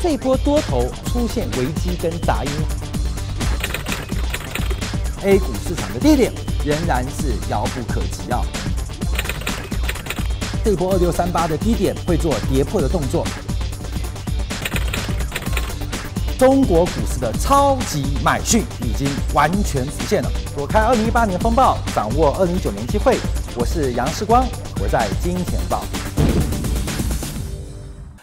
这波多头出现危机跟杂音，A 股市场的低点仍然是遥不可及啊。这波二六三八的低点会做跌破的动作。中国股市的超级买讯已经完全浮现了。躲开二零一八年风暴，掌握二零一九年机会。我是杨世光，我在金钱报。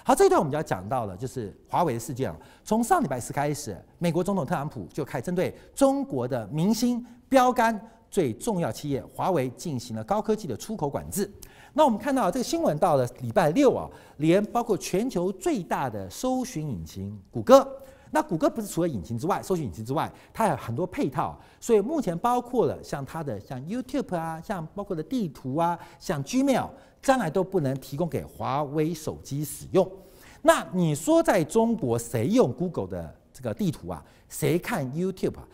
好，这一段我们就要讲到了，就是华为的事件了。从上礼拜四开始，美国总统特朗普就开始针对中国的明星标杆最重要企业华为进行了高科技的出口管制。那我们看到这个新闻到了礼拜六啊，连包括全球最大的搜寻引擎谷歌。那谷歌不是除了引擎之外，搜寻引擎之外，它还有很多配套，所以目前包括了像它的像 YouTube 啊，像包括的地图啊，像 Gmail，将来都不能提供给华为手机使用。那你说在中国谁用 Google 的这个地图啊？谁看 YouTube 啊？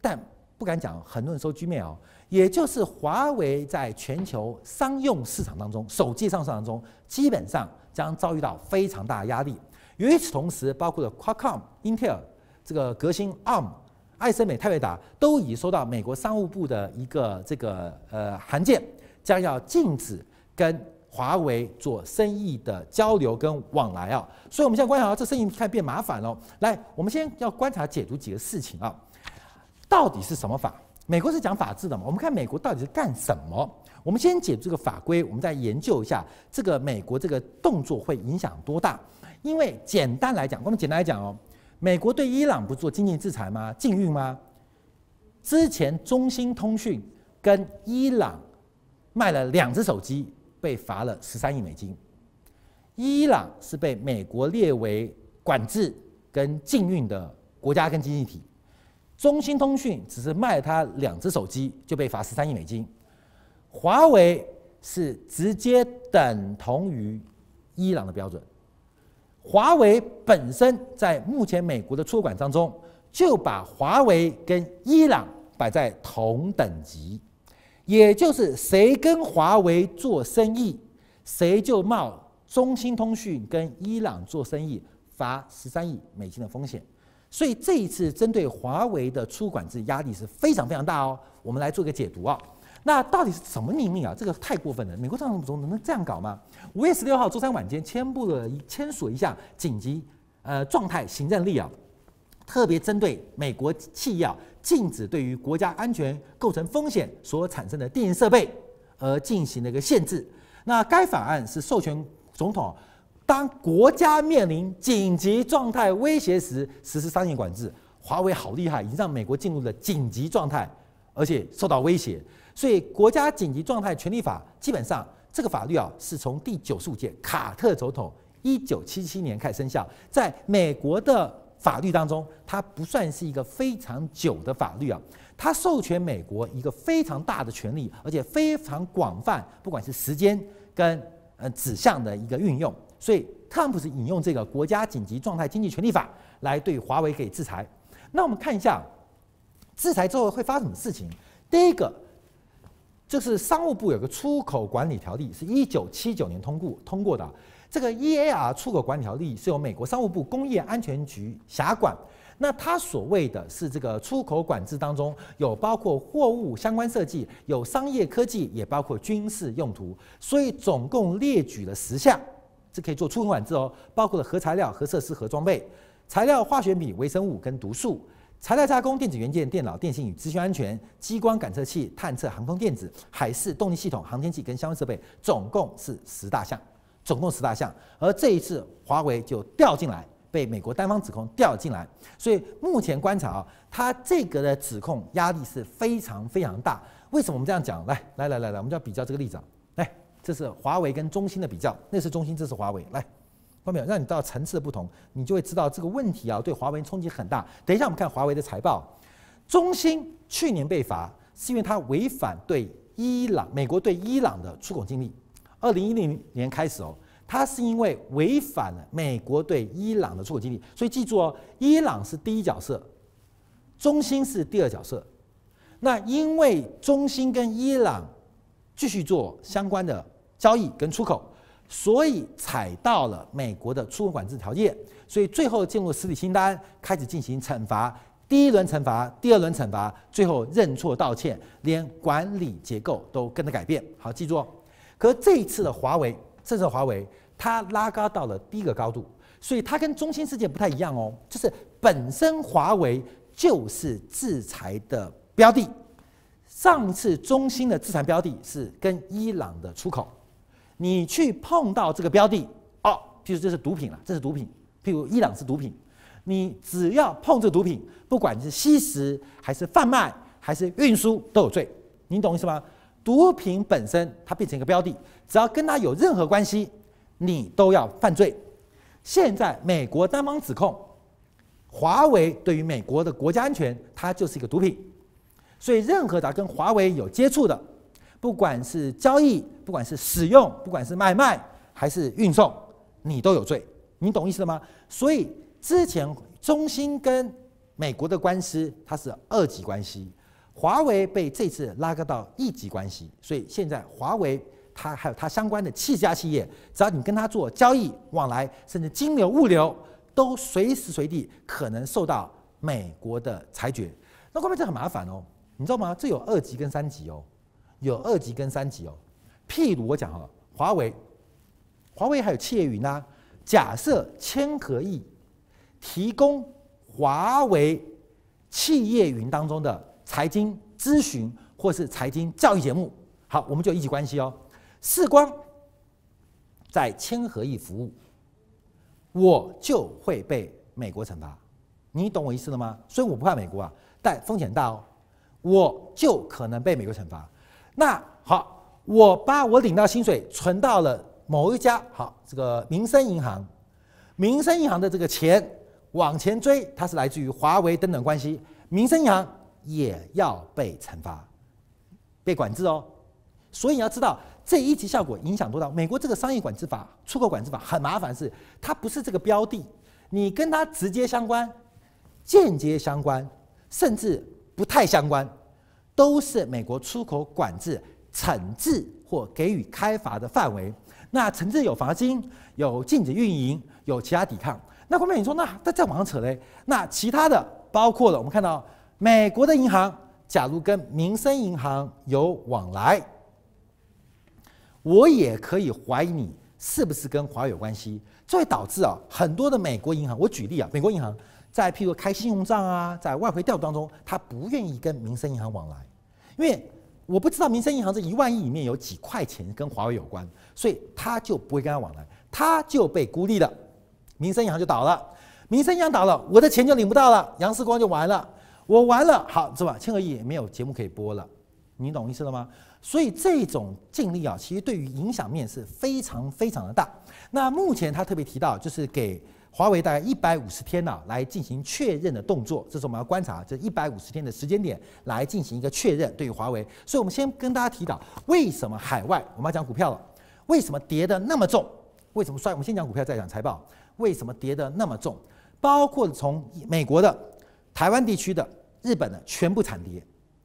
但不敢讲，很多人搜 Gmail，也就是华为在全球商用市场当中，手机上市场当中，基本上将遭遇到非常大的压力。与此同时，包括了 Qualcomm、Intel 这个革新 ARM、艾森美、泰维达都已收到美国商务部的一个这个呃函件，将要禁止跟华为做生意的交流跟往来啊。所以，我们现在观察到这生意看变麻烦了。来，我们先要观察解读几个事情啊，到底是什么法？美国是讲法治的嘛？我们看美国到底是干什么？我们先解读这个法规，我们再研究一下这个美国这个动作会影响多大。因为简单来讲，我们简单来讲哦，美国对伊朗不做经济制裁吗？禁运吗？之前中兴通讯跟伊朗卖了两只手机，被罚了十三亿美金。伊朗是被美国列为管制跟禁运的国家跟经济体，中兴通讯只是卖他两只手机就被罚十三亿美金。华为是直接等同于伊朗的标准。华为本身在目前美国的出管当中，就把华为跟伊朗摆在同等级，也就是谁跟华为做生意，谁就冒中兴通讯跟伊朗做生意罚十三亿美金的风险。所以这一次针对华为的出管制压力是非常非常大哦。我们来做个解读啊。那到底是什么秘密啊？这个太过分了！美国总统能这样搞吗？五月十六号周三晚间签布了签署一项紧急呃状态行政令啊，特别针对美国企业禁止对于国家安全构成风险所产生的电信设备而进行了一个限制。那该法案是授权总统当国家面临紧急状态威胁时实施商业管制。华为好厉害，已经让美国进入了紧急状态，而且受到威胁。所以，国家紧急状态权力法基本上这个法律啊，是从第九十五届卡特总统一九七七年开始生效。在美国的法律当中，它不算是一个非常久的法律啊。它授权美国一个非常大的权利，而且非常广泛，不管是时间跟呃指向的一个运用。所以，特朗普是引用这个国家紧急状态经济权力法来对华为给制裁。那我们看一下制裁之后会发生什么事情。第一个。就是商务部有个出口管理条例，是一九七九年通过通过的。这个 EAR 出口管理条例是由美国商务部工业安全局辖管。那它所谓的是这个出口管制当中有包括货物相关设计，有商业科技，也包括军事用途。所以总共列举了十项，是可以做出口管制哦，包括了核材料、核设施、核装备、材料、化学品、微生物跟毒素。材料加工、电子元件、电脑、电信与资讯安全、激光感测器、探测航空电子、海事动力系统、航天器跟相关设备，总共是十大项，总共十大项。而这一次华为就掉进来，被美国单方指控掉进来。所以目前观察啊，它这个的指控压力是非常非常大。为什么我们这样讲？来来来来来，我们就要比较这个例子啊。来，这是华为跟中兴的比较，那是中兴，这是华为。来。后面让你到层次的不同，你就会知道这个问题啊，对华为冲击很大。等一下我们看华为的财报，中兴去年被罚是因为它违反对伊朗、美国对伊朗的出口禁令。二零一零年开始哦，它是因为违反了美国对伊朗的出口禁令，所以记住哦，伊朗是第一角色，中兴是第二角色。那因为中兴跟伊朗继续做相关的交易跟出口。所以踩到了美国的出口管制条件，所以最后进入实体清单，开始进行惩罚。第一轮惩罚，第二轮惩罚，最后认错道歉，连管理结构都跟着改变。好，记住哦。可这一次的华为，这次华为，它拉高到了第一个高度，所以它跟中兴事件不太一样哦，就是本身华为就是制裁的标的。上次中心的制裁标的是跟伊朗的出口，你去碰到这个标的哦，譬如这是毒品了，这是毒品，譬如伊朗是毒品，你只要碰这毒品，不管是吸食还是贩卖还是运输都有罪，你懂意思吗？毒品本身它变成一个标的，只要跟它有任何关系，你都要犯罪。现在美国单方指控华为对于美国的国家安全，它就是一个毒品。所以，任何的跟华为有接触的，不管是交易，不管是使用，不管是买卖还是运送，你都有罪。你懂意思了吗？所以之前中兴跟美国的官司，它是二级关系，华为被这次拉高到一级关系。所以现在华为它还有它相关的七家企业，只要你跟它做交易往来，甚至金流物流，都随时随地可能受到美国的裁决。那后面这很麻烦哦。你知道吗？这有二级跟三级哦，有二级跟三级哦。譬如我讲哈，华为，华为还有企业云啊。假设千和亿提供华为企业云当中的财经咨询或是财经教育节目，好，我们就一级关系哦。世光在千和亿服务，我就会被美国惩罚。你懂我意思了吗？所以我不怕美国啊，但风险大哦。我就可能被美国惩罚。那好，我把我领到薪水存到了某一家好这个民生银行，民生银行的这个钱往前追，它是来自于华为等等关系，民生银行也要被惩罚，被管制哦。所以你要知道这一级效果影响多大。美国这个商业管制法、出口管制法很麻烦，是它不是这个标的，你跟它直接相关、间接相关，甚至。不太相关，都是美国出口管制、惩治或给予开罚的范围。那惩治有罚金，有禁止运营，有其他抵抗。那后面你说，那那再往上扯嘞？那其他的包括了，我们看到美国的银行，假如跟民生银行有往来，我也可以怀疑你是不是跟华为有关系，这会导致啊很多的美国银行。我举例啊，美国银行。在譬如开信用账啊，在外汇调度当中，他不愿意跟民生银行往来，因为我不知道民生银行这一万亿里面有几块钱跟华为有关，所以他就不会跟他往来，他就被孤立了，民生银行就倒了，民生银行倒了，我的钱就领不到了，杨世光就完了，我完了，好是吧？千和亿也没有节目可以播了，你懂意思了吗？所以这种尽力啊，其实对于影响面是非常非常的大。那目前他特别提到，就是给。华为大概一百五十天呢，来进行确认的动作，这是我们要观察这一百五十天的时间点来进行一个确认。对于华为，所以我们先跟大家提到，为什么海外我们要讲股票了？为什么跌得那么重？为什么摔？我们先讲股票，再讲财报。为什么跌得那么重？包括从美国的、台湾地区的、日本的全部惨跌，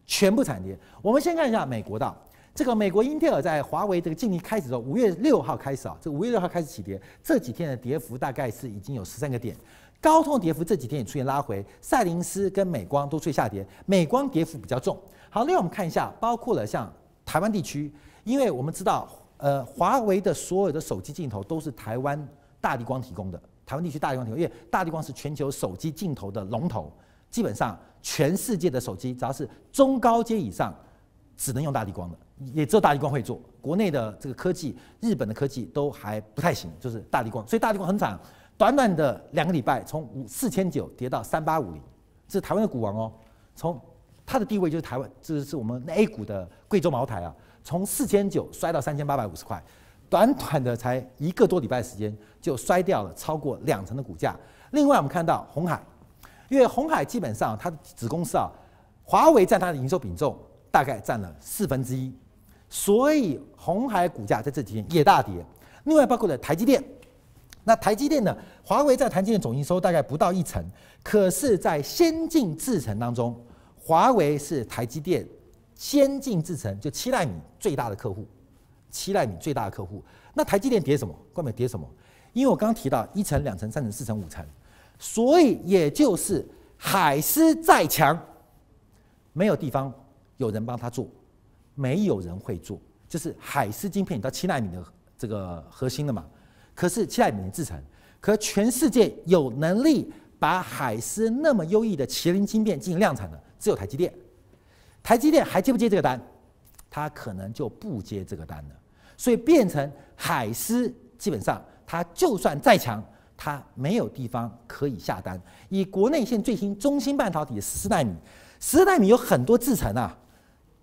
全部惨跌。我们先看一下美国的。这个美国英特尔在华为这个禁令开始的时候，五月六号开始啊，这五月六号开始起跌，这几天的跌幅大概是已经有十三个点，高通跌幅这几天也出现拉回，赛灵思跟美光都出现下跌，美光跌幅比较重。好，另外我们看一下，包括了像台湾地区，因为我们知道，呃，华为的所有的手机镜头都是台湾大地光提供的，台湾地区大地光提供，因为大地光是全球手机镜头的龙头，基本上全世界的手机只要是中高阶以上，只能用大立光的。也只有大立光会做，国内的这个科技，日本的科技都还不太行，就是大立光，所以大立光很惨，短短的两个礼拜，从五四千九跌到三八五零，这是台湾的股王哦，从它的地位就是台湾，这是我们 A 股的贵州茅台啊，从四千九摔到三千八百五十块，短短的才一个多礼拜时间就摔掉了超过两成的股价。另外我们看到红海，因为鸿海基本上它的子公司啊，华为占它的营收比重大概占了四分之一。所以鸿海股价在这几天也大跌，另外包括了台积电，那台积电呢？华为在台积电总营收大概不到一成，可是，在先进制程当中，华为是台积电先进制程就七纳米最大的客户，七纳米最大的客户。那台积电跌什么？关美跌什么？因为我刚刚提到一层、两层、三层、四层、五层，所以也就是海思再强，没有地方有人帮他做，没有人会做。就是海思晶片到七纳米的这个核心了嘛？可是七纳米的制成，可全世界有能力把海思那么优异的麒麟晶片进行量产的，只有台积电。台积电还接不接这个单？他可能就不接这个单了。所以变成海思基本上，他就算再强，它没有地方可以下单。以国内现最新中芯半导体的十四奈米，十四奈米有很多制程啊，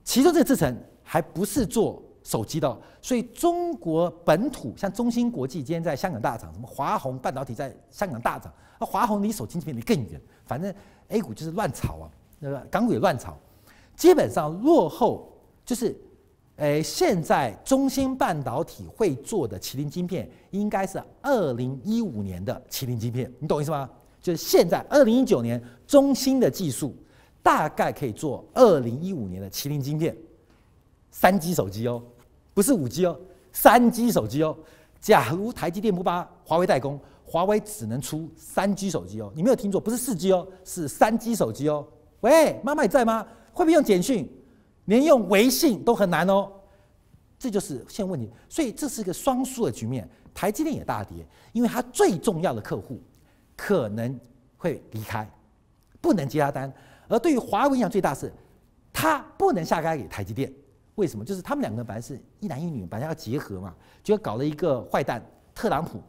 其中这个制程还不是做。手机的，所以中国本土像中芯国际今天在香港大涨，什么华虹半导体在香港大涨，那华虹离手机这边离更远，反正 A 股就是乱炒啊，那个港股也乱炒，基本上落后就是，诶，现在中芯半导体会做的麒麟晶片，应该是二零一五年的麒麟晶片，你懂意思吗？就是现在二零一九年中芯的技术大概可以做二零一五年的麒麟晶片，三 G 手机哦。不是五 G 哦，三 G 手机哦。假如台积电不把华为代工，华为只能出三 G 手机哦。你没有听错，不是四 G 哦，是三 G 手机哦。喂，妈妈你在吗？会不会用简讯？连用微信都很难哦。这就是现问题，所以这是一个双输的局面。台积电也大跌，因为它最重要的客户可能会离开，不能接他单。而对于华为影响最大是，它不能下单给台积电。为什么？就是他们两个本来是一男一女，本来要结合嘛，结果搞了一个坏蛋特朗普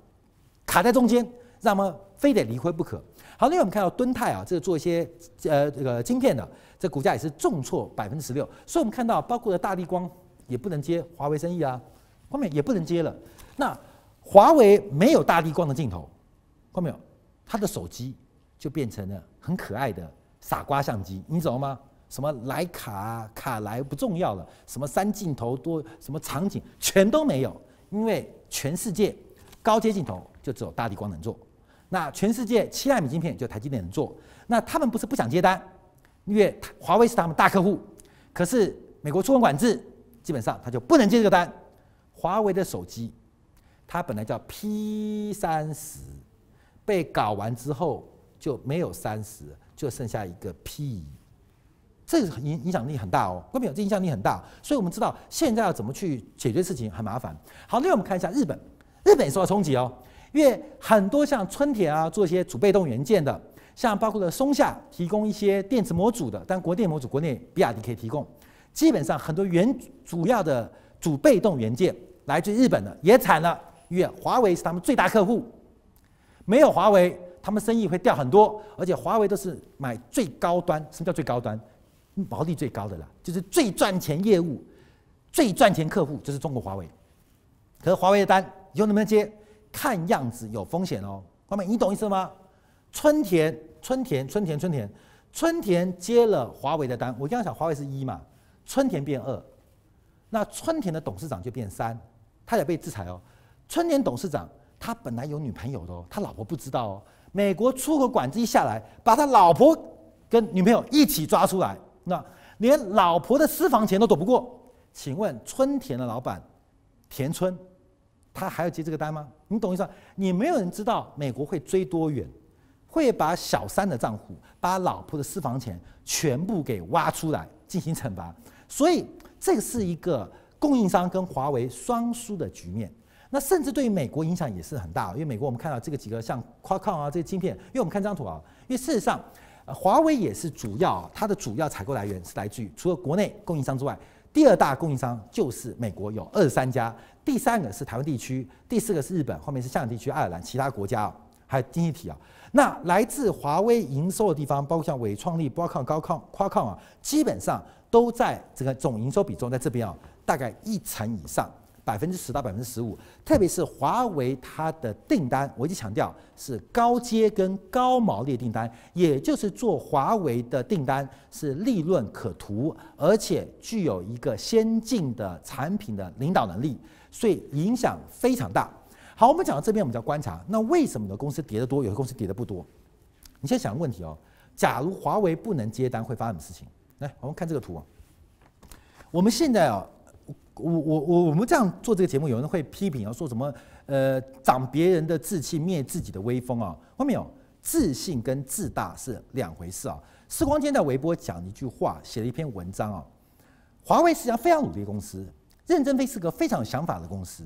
卡在中间，让他们非得离婚不可。好，那我们看到敦泰啊，这个做一些呃这个晶片的，这股价也是重挫百分之十六。所以我们看到，包括了大立光也不能接华为生意啊，后面也不能接了。那华为没有大立光的镜头，看到没有？它的手机就变成了很可爱的傻瓜相机，你知道吗？什么莱卡卡莱不重要了，什么三镜头多，什么场景全都没有，因为全世界高阶镜头就只有大立光能做，那全世界七纳米晶片就台积电能做，那他们不是不想接单，因为华为是他们大客户，可是美国出口管制，基本上他就不能接这个单。华为的手机，它本来叫 P 三十，被搞完之后就没有三十，就剩下一个 P。这个影影响力很大哦，关没有？这影响力很大，所以我们知道现在要怎么去解决事情很麻烦。好，那我们看一下日本，日本也受到冲击哦，因为很多像春田啊，做一些主被动元件的，像包括了松下提供一些电池模组的，但国电模组国内比亚迪可以提供，基本上很多原主要的主被动元件来自日本的也惨了，因为华为是他们最大客户，没有华为，他们生意会掉很多，而且华为都是买最高端，什么叫最高端？毛利最高的了，就是最赚钱业务、最赚钱客户就是中国华为。可是华为的单以后能不能接？看样子有风险哦。朋友们，你懂意思吗？春田、春田、春田、春田、春田接了华为的单，我刚刚讲华为是一嘛，春田变二，那春田的董事长就变三，他也被制裁哦。春田董事长他本来有女朋友的哦，他老婆不知道哦。美国出口管制一下来，把他老婆跟女朋友一起抓出来。那连老婆的私房钱都躲不过，请问春田的老板田村，他还要接这个单吗？你懂意思？你没有人知道美国会追多远，会把小三的账户、把老婆的私房钱全部给挖出来进行惩罚，所以这个是一个供应商跟华为双输的局面。那甚至对于美国影响也是很大，因为美国我们看到这个几个像 Qualcomm 啊这些晶片，因为我们看这张图啊，因为事实上。华为也是主要，它的主要采购来源是来自于除了国内供应商之外，第二大供应商就是美国有二十三家，第三个是台湾地区，第四个是日本，后面是香港地区、爱尔兰其他国家还有经济体啊。那来自华为营收的地方，包括像伟创力、波康、高康、夸康啊，基本上都在这个总营收比重在这边啊，大概一成以上。百分之十到百分之十五，特别是华为它的订单，我一直强调是高阶跟高毛利订单，也就是做华为的订单是利润可图，而且具有一个先进的产品的领导能力，所以影响非常大。好，我们讲到这边，我们就要观察，那为什么有的公司跌得多，有的公司跌得不多？你先想个问题哦，假如华为不能接单，会发生什么事情？来，我们看这个图啊，我们现在啊。我我我我们这样做这个节目，有人会批评啊，说什么呃长别人的志气，灭自己的威风啊？后面有？自信跟自大是两回事啊。世光今天在微博讲一句话，写了一篇文章啊。华为是一家非常努力的公司，任正非是个非常有想法的公司，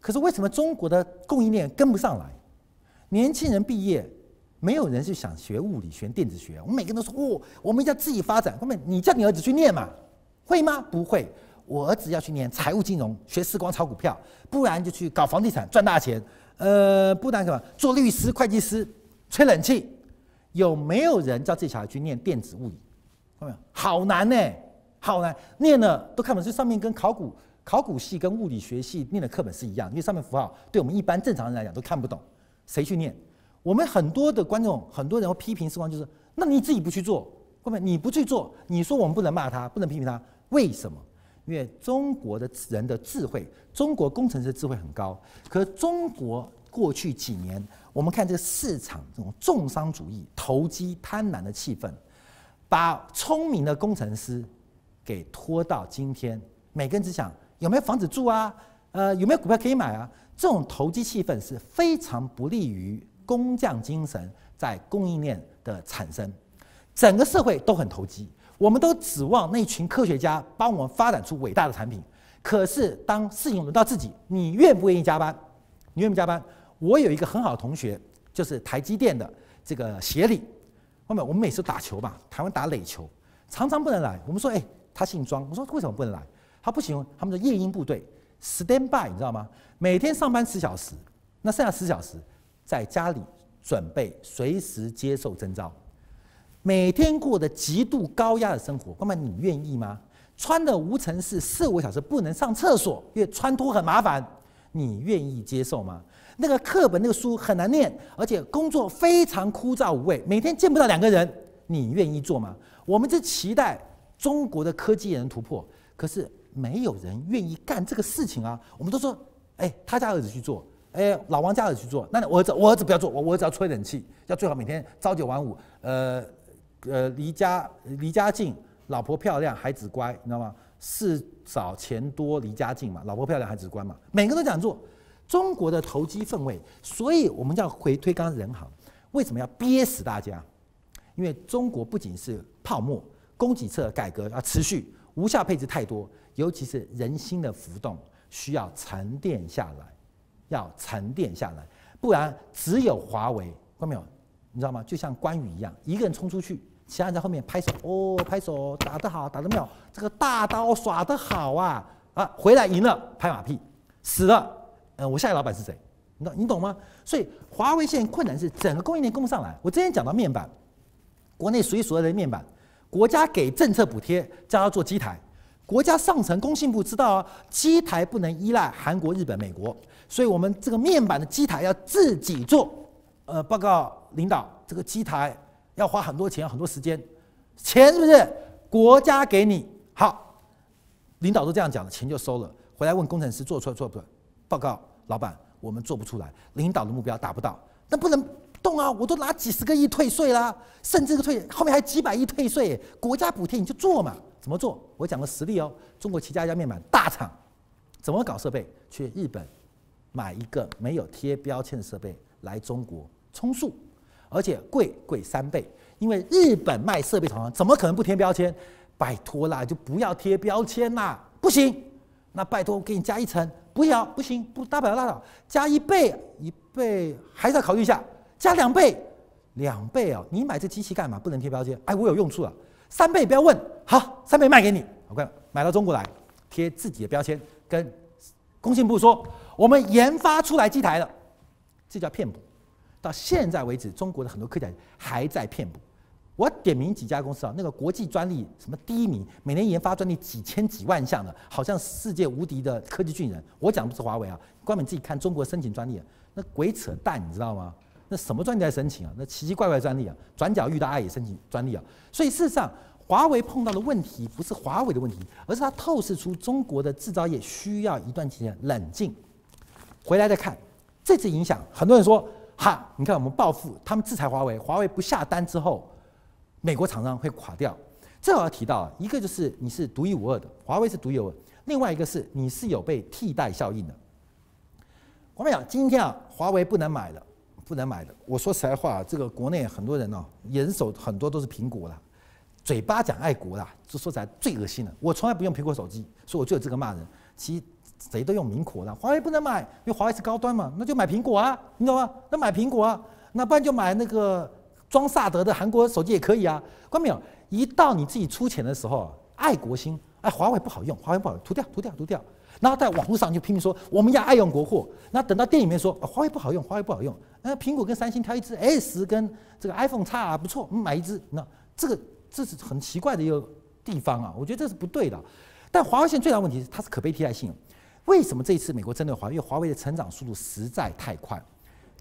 可是为什么中国的供应链跟不上来？年轻人毕业，没有人是想学物理学、电子学。我们每个人都说，哦，我们要自己发展。后面你叫你儿子去念嘛？会吗？不会。我儿子要去念财务金融，学时光炒股票，不然就去搞房地产赚大钱。呃，不然什么做律师、会计师。吹冷气，有没有人叫这小孩去念电子物理？看到没有？好难呢，好难，念了都看不懂。这上面跟考古考古系跟物理学系念的课本是一样，因为上面符号对我们一般正常人来讲都看不懂。谁去念？我们很多的观众，很多人会批评时光，就是那你自己不去做，后面你不去做，你说我们不能骂他，不能批评他，为什么？因为中国的人的智慧，中国工程师智慧很高，可中国过去几年。我们看这个市场这种重商主义、投机贪婪的气氛，把聪明的工程师给拖到今天，每个人只想有没有房子住啊，呃，有没有股票可以买啊？这种投机气氛是非常不利于工匠精神在供应链的产生。整个社会都很投机，我们都指望那群科学家帮我们发展出伟大的产品。可是当事情轮到自己，你愿不愿意加班？你愿不愿意加班？我有一个很好的同学，就是台积电的这个协理。后面我们每次打球嘛，台湾打垒球，常常不能来。我们说，哎，他姓庄。我说为什么不能来？他不行，他们的夜鹰部队 stand by，你知道吗？每天上班十小时，那剩下十小时在家里准备随时接受征召，每天过得极度高压的生活。哥们，你愿意吗？穿的无尘室四五个小时不能上厕所，因为穿脱很麻烦，你愿意接受吗？那个课本、那个书很难念，而且工作非常枯燥无味，每天见不到两个人，你愿意做吗？我们是期待中国的科技人突破，可是没有人愿意干这个事情啊！我们都说，哎，他家儿子去做，哎，老王家儿子去做，那我儿子，我儿子不要做，我我儿子要吹冷气，要最好每天朝九晚五，呃呃，离家离家近，老婆漂亮，孩子乖，你知道吗？事少钱多，离家近嘛，老婆漂亮，孩子乖嘛，每个人都这样做。中国的投机氛围，所以我们要回推刚刚人行，为什么要憋死大家？因为中国不仅是泡沫，供给侧改革要持续，无效配置太多，尤其是人心的浮动需要沉淀下来，要沉淀下来，不然只有华为，看到没有？你知道吗？就像关羽一样，一个人冲出去，其他人在后面拍手，哦，拍手，打得好，打得妙，这个大刀耍得好啊！啊，回来赢了，拍马屁，死了。呃，我下一个老板是谁？你懂你懂吗？所以华为现在困难是整个供应链供不上来。我之前讲到面板，国内数一数二的面板，国家给政策补贴，叫他做机台。国家上层工信部知道啊，机台不能依赖韩国、日本、美国，所以我们这个面板的机台要自己做。呃，报告领导，这个机台要花很多钱，很多时间，钱是不是国家给你？好，领导都这样讲了，钱就收了。回来问工程师做出来做不？报告老板，我们做不出来，领导的目标达不到，那不能动啊！我都拿几十个亿退税啦，甚至个退后面还几百亿退税，国家补贴你就做嘛？怎么做？我讲个实例哦，中国旗下一家面板大厂，怎么搞设备？去日本买一个没有贴标签的设备来中国充数，而且贵贵三倍，因为日本卖设备厂商怎么可能不贴标签？拜托啦，就不要贴标签啦，不行，那拜托我给你加一层。不要，不行，不大不了拉倒，加一倍，一倍还是要考虑一下，加两倍，两倍哦，你买这机器干嘛？不能贴标签，哎，我有用处啊。三倍不要问，好，三倍卖给你，OK，买到中国来，贴自己的标签，跟工信部说，我们研发出来机台了，这叫骗补。到现在为止，中国的很多科技还在骗补。我点名几家公司啊，那个国际专利什么第一名，每年研发专利几千几万项的，好像世界无敌的科技巨人。我讲的不是华为啊，关门自己看中国申请专利啊，那鬼扯淡，你知道吗？那什么专利在申请啊？那奇奇怪怪专利啊，转角遇到爱也申请专利啊。所以事实上，华为碰到的问题不是华为的问题，而是它透视出中国的制造业需要一段时间冷静，回来再看这次影响。很多人说哈，你看我们报复，他们制裁华为，华为不下单之后。美国厂商会垮掉，这我要提到，一个就是你是独一无二的，华为是独一无二。另外一个是你是有被替代效应的。我们讲今天啊，华为不能买了，不能买的。我说实在话，这个国内很多人哦，人手很多都是苹果啦，嘴巴讲爱国啦，就说起来最恶心了。我从来不用苹果手机，所以我就有这个骂人。其实谁都用苹果的，华为不能买，因为华为是高端嘛，那就买苹果啊，你懂吗？那买苹果啊，那不然就买那个装萨德的韩国手机也可以啊。关没有？一到你自己出钱的时候，爱国心，哎，华为不好用，华为不好用，涂掉，涂掉，涂掉。然后在网络上就拼命说我们要爱用国货，那等到店里面说华为不好用，华为不好用，那苹果跟三星挑一支 S 跟这个 iPhone 差啊不错，买一支，那这个这是很奇怪的一个地方啊，我觉得这是不对的。但华为现在最大问题是它是可被替代性，为什么这一次美国针对华为？因为华为的成长速度实在太快，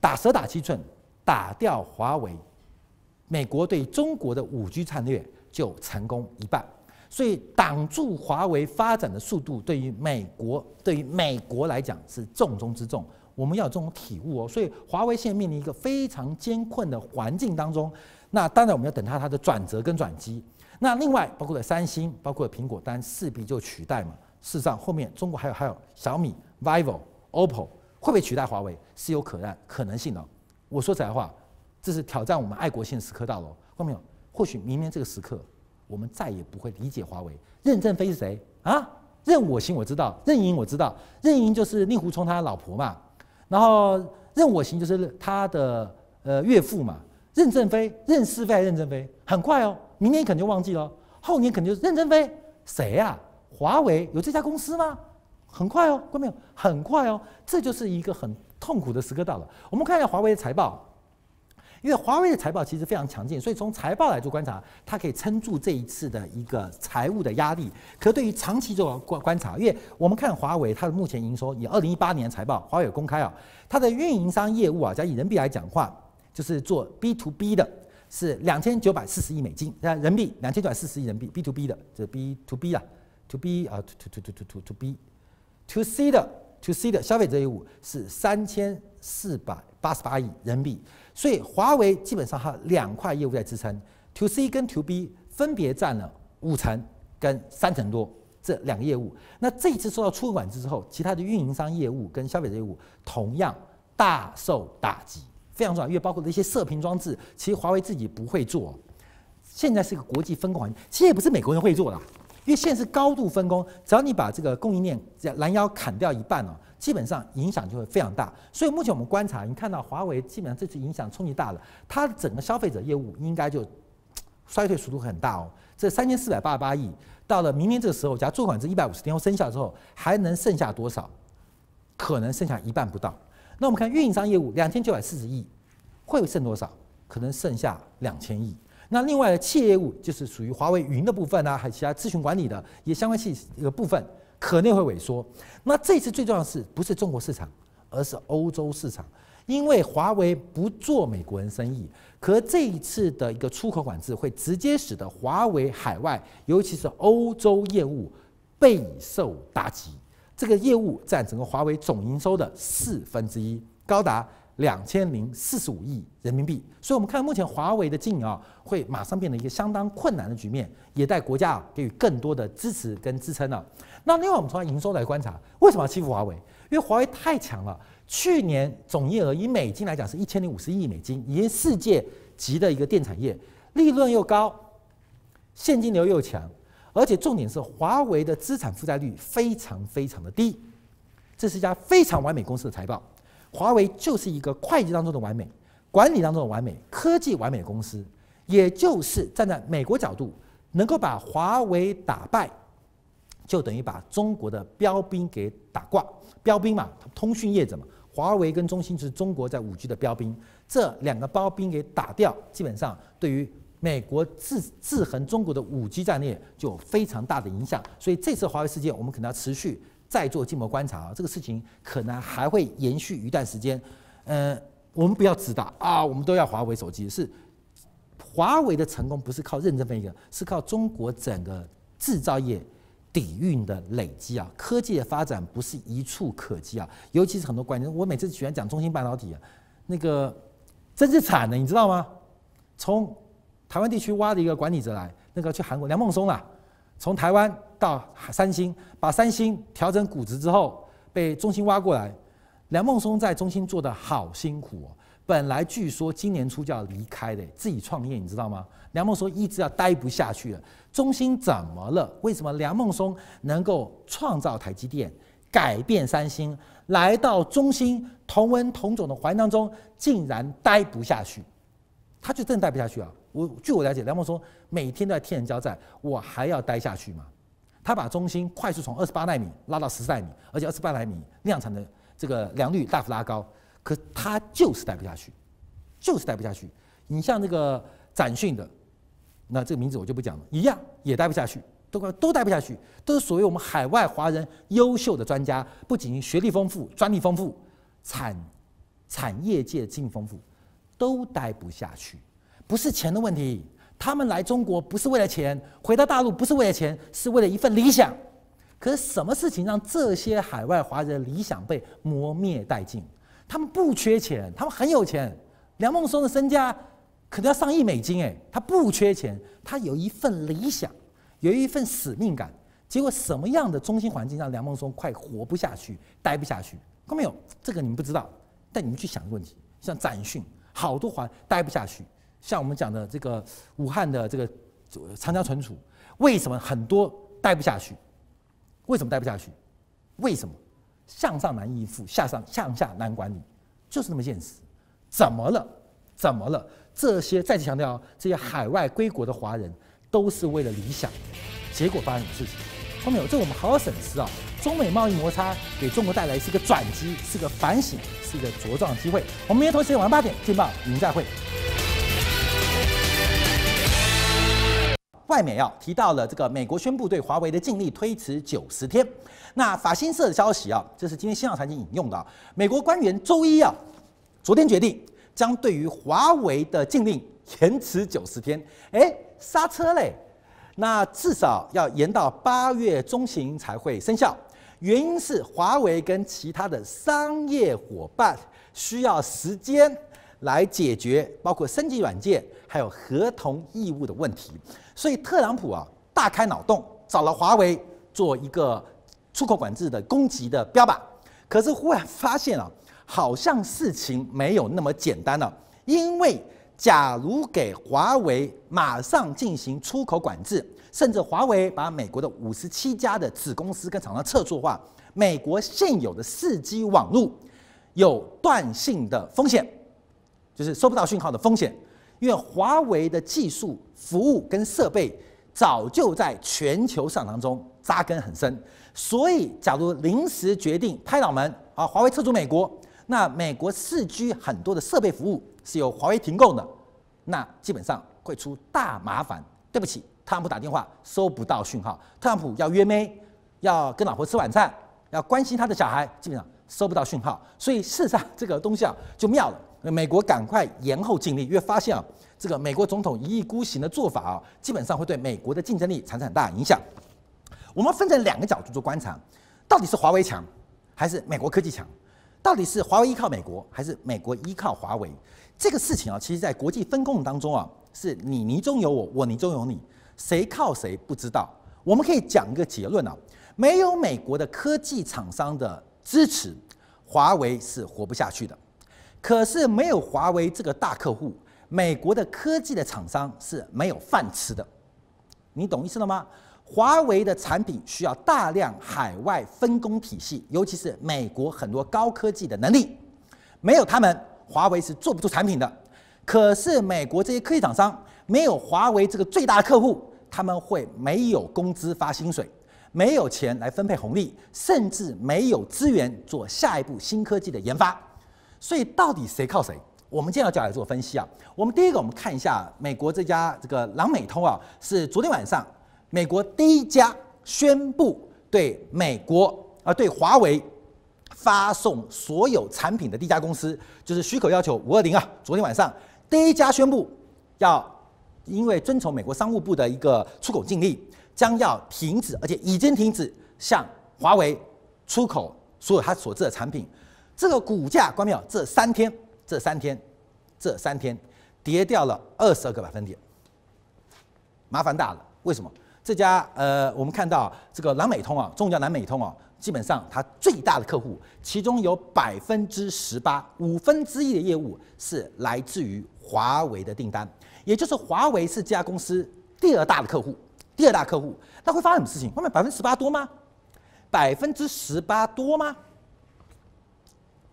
打蛇打七寸，打掉华为，美国对中国的五 G 战略就成功一半。所以挡住华为发展的速度，对于美国，对于美国来讲是重中之重。我们要有这种体悟哦。所以华为现在面临一个非常艰困的环境当中。那当然我们要等它它的转折跟转机。那另外包括了三星，包括了苹果，当然势必就取代嘛。事实上后面中国还有还有小米、vivo、OPPO 会不会取代华为是有可能可能性的。我说实在话，这是挑战我们爱国性时刻到了。后面？或许明年这个时刻。我们再也不会理解华为。任正非是谁啊？任我行我知道，任盈我知道，任盈就是令狐冲他老婆嘛。然后任我行就是他的呃岳父嘛。任正非，任是非还是任正非？很快哦，明年可能就忘记了，后年可能就是任正非谁呀、啊？华为有这家公司吗？很快哦，看到没有？很快哦，这就是一个很痛苦的时刻到了。我们看一下华为的财报。因为华为的财报其实非常强劲，所以从财报来做观察，它可以撑住这一次的一个财务的压力。可对于长期做观观察，因为我们看华为它的目前营收，以二零一八年财报，华为有公开啊，它的运营商业务啊，假以人民币来讲话，就是做 B to B 的，是两千九百四十亿美金，那人民币两千九百四十亿人民币 B to B 的，这 B to B 啊，to B 啊，to to to to to to B，to C 的 to C 的消费者业务是三千四百八十八亿人民币。所以华为基本上它两块业务在支撑，to C 跟 to B 分别占了五成跟三成多这两个业务。那这一次受到出口管制之后，其他的运营商业务跟消费者业务同样大受打击，非常重要。因为包括这些射频装置，其实华为自己不会做。现在是一个国际分工环境，其实也不是美国人会做的，因为现在是高度分工，只要你把这个供应链拦腰砍掉一半了。基本上影响就会非常大，所以目前我们观察，你看到华为基本上这次影响冲击大了，它整个消费者业务应该就衰退速度很大哦。这三千四百八十八亿，到了明年这个时候，假如做管制一百五十天后生效之后，还能剩下多少？可能剩下一半不到。那我们看运营商业务两千九百四十亿，会剩多少？可能剩下两千亿。那另外的企业业务就是属于华为云的部分啊，还有其他咨询管理的也相关系一个部分。可能会萎缩。那这次最重要的是不是中国市场，而是欧洲市场？因为华为不做美国人生意，可这一次的一个出口管制会直接使得华为海外，尤其是欧洲业务备受打击。这个业务占整个华为总营收的四分之一，高达。两千零四十五亿人民币，所以我们看目前华为的经营啊，会马上变得一个相当困难的局面，也待国家啊给予更多的支持跟支撑了。那另外我们从营收来观察，为什么要欺负华为？因为华为太强了，去年总业额以美金来讲是一千零五十亿美金，已经世界级的一个电产业，利润又高，现金流又强，而且重点是华为的资产负债率非常非常的低，这是一家非常完美公司的财报。华为就是一个会计当中的完美，管理当中的完美，科技完美的公司，也就是站在美国角度，能够把华为打败，就等于把中国的标兵给打挂。标兵嘛，通讯业者嘛，华为跟中兴是中国在五 G 的标兵，这两个标兵给打掉，基本上对于美国制制衡中国的五 G 战略就有非常大的影响。所以这次华为事件，我们可能要持续。再做静默观察啊，这个事情可能还会延续一段时间。呃，我们不要知道啊，我们都要华为手机。是华为的成功不是靠任正非一个，是靠中国整个制造业底蕴的累积啊。科技的发展不是一触可及啊，尤其是很多关键。我每次喜欢讲中芯半导体啊，那个真是惨的，你知道吗？从台湾地区挖的一个管理者来，那个去韩国梁孟松啊，从台湾。到三星，把三星调整估值之后，被中兴挖过来。梁孟松在中兴做得好辛苦哦，本来据说今年初就要离开的，自己创业，你知道吗？梁孟松一直要待不下去了。中兴怎么了？为什么梁孟松能够创造台积电，改变三星，来到中兴同文同种的环境当中，竟然待不下去？他就真的待不下去啊！我据我了解，梁孟松每天都在天人交战，我还要待下去吗？他把中芯快速从二十八纳米拉到十四纳米，而且二十八纳米量产的。这个良率大幅拉高，可他就是待不下去，就是待不下去。你像那个展讯的，那这个名字我就不讲了，一样也待不下去，都都待不下去，都是所谓我们海外华人优秀的专家，不仅学历丰富、专利丰富、产产业界经验丰富，都待不下去。不是钱的问题，他们来中国不是为了钱，回到大陆不是为了钱，是为了一份理想。可是什么事情让这些海外华人理想被磨灭殆尽？他们不缺钱，他们很有钱。梁孟松的身家可能要上亿美金，诶，他不缺钱，他有一份理想，有一份使命感。结果什么样的中心环境让梁孟松快活不下去、待不下去？看到没有？这个你们不知道，但你们去想一个问题：像展讯，好多环待不下去；像我们讲的这个武汉的这个长江存储，为什么很多待不下去？为什么待不下去？为什么向上难应付，向上向下难管理，就是那么现实。怎么了？怎么了？这些再次强调，这些海外归国的华人都是为了理想，结果发生什么事情？后面有这，我们好好审视啊。中美贸易摩擦给中国带来是一个转机，是个反省，是一个茁壮的机会。我们明天同一时间晚上八点见报，您再会。外媒啊提到了这个美国宣布对华为的禁令推迟九十天。那法新社的消息啊，这是今天新浪财经引用的啊。美国官员周一啊，昨天决定将对于华为的禁令延迟九十天。哎，刹车嘞！那至少要延到八月中旬才会生效。原因是华为跟其他的商业伙伴需要时间来解决，包括升级软件还有合同义务的问题。所以特朗普啊大开脑洞，找了华为做一个出口管制的攻击的标靶。可是忽然发现啊，好像事情没有那么简单了。因为假如给华为马上进行出口管制，甚至华为把美国的五十七家的子公司跟厂商撤出的话，美国现有的四 G 网络有断信的风险，就是收不到讯号的风险。因为华为的技术、服务跟设备早就在全球市场当中扎根很深，所以假如临时决定拍脑门啊，华为撤出美国，那美国四 G 很多的设备服务是由华为提供的，那基本上会出大麻烦。对不起，特朗普打电话收不到讯号，特朗普要约妹，要跟老婆吃晚餐，要关心他的小孩，基本上收不到讯号。所以事实上这个东西啊就妙了。美国赶快延后禁令，因为发现啊，这个美国总统一意孤行的做法啊，基本上会对美国的竞争力产生很大影响。我们分成两个角度做观察，到底是华为强还是美国科技强？到底是华为依靠美国还是美国依靠华为？这个事情啊，其实在国际分工当中啊，是你泥中有我，我泥中有你，谁靠谁不知道。我们可以讲一个结论啊，没有美国的科技厂商的支持，华为是活不下去的。可是没有华为这个大客户，美国的科技的厂商是没有饭吃的，你懂意思了吗？华为的产品需要大量海外分工体系，尤其是美国很多高科技的能力，没有他们，华为是做不出产品的。可是美国这些科技厂商没有华为这个最大的客户，他们会没有工资发薪水，没有钱来分配红利，甚至没有资源做下一步新科技的研发。所以到底谁靠谁？我们今天要来做分析啊。我们第一个，我们看一下美国这家这个朗美通啊，是昨天晚上美国第一家宣布对美国啊对华为发送所有产品的第一家公司，就是许可要求五二零啊。昨天晚上第一家宣布要因为遵从美国商务部的一个出口禁令，将要停止，而且已经停止向华为出口所有它所制的产品。这个股价，关庙这三天，这三天，这三天跌掉了二十二个百分点，麻烦大了。为什么？这家呃，我们看到这个南美通啊，中国叫南美通啊，基本上它最大的客户，其中有百分之十八，五分之一的业务是来自于华为的订单，也就是华为是这家公司第二大的客户，第二大客户，那会发生什么事情？外面百分之十八多吗？百分之十八多吗？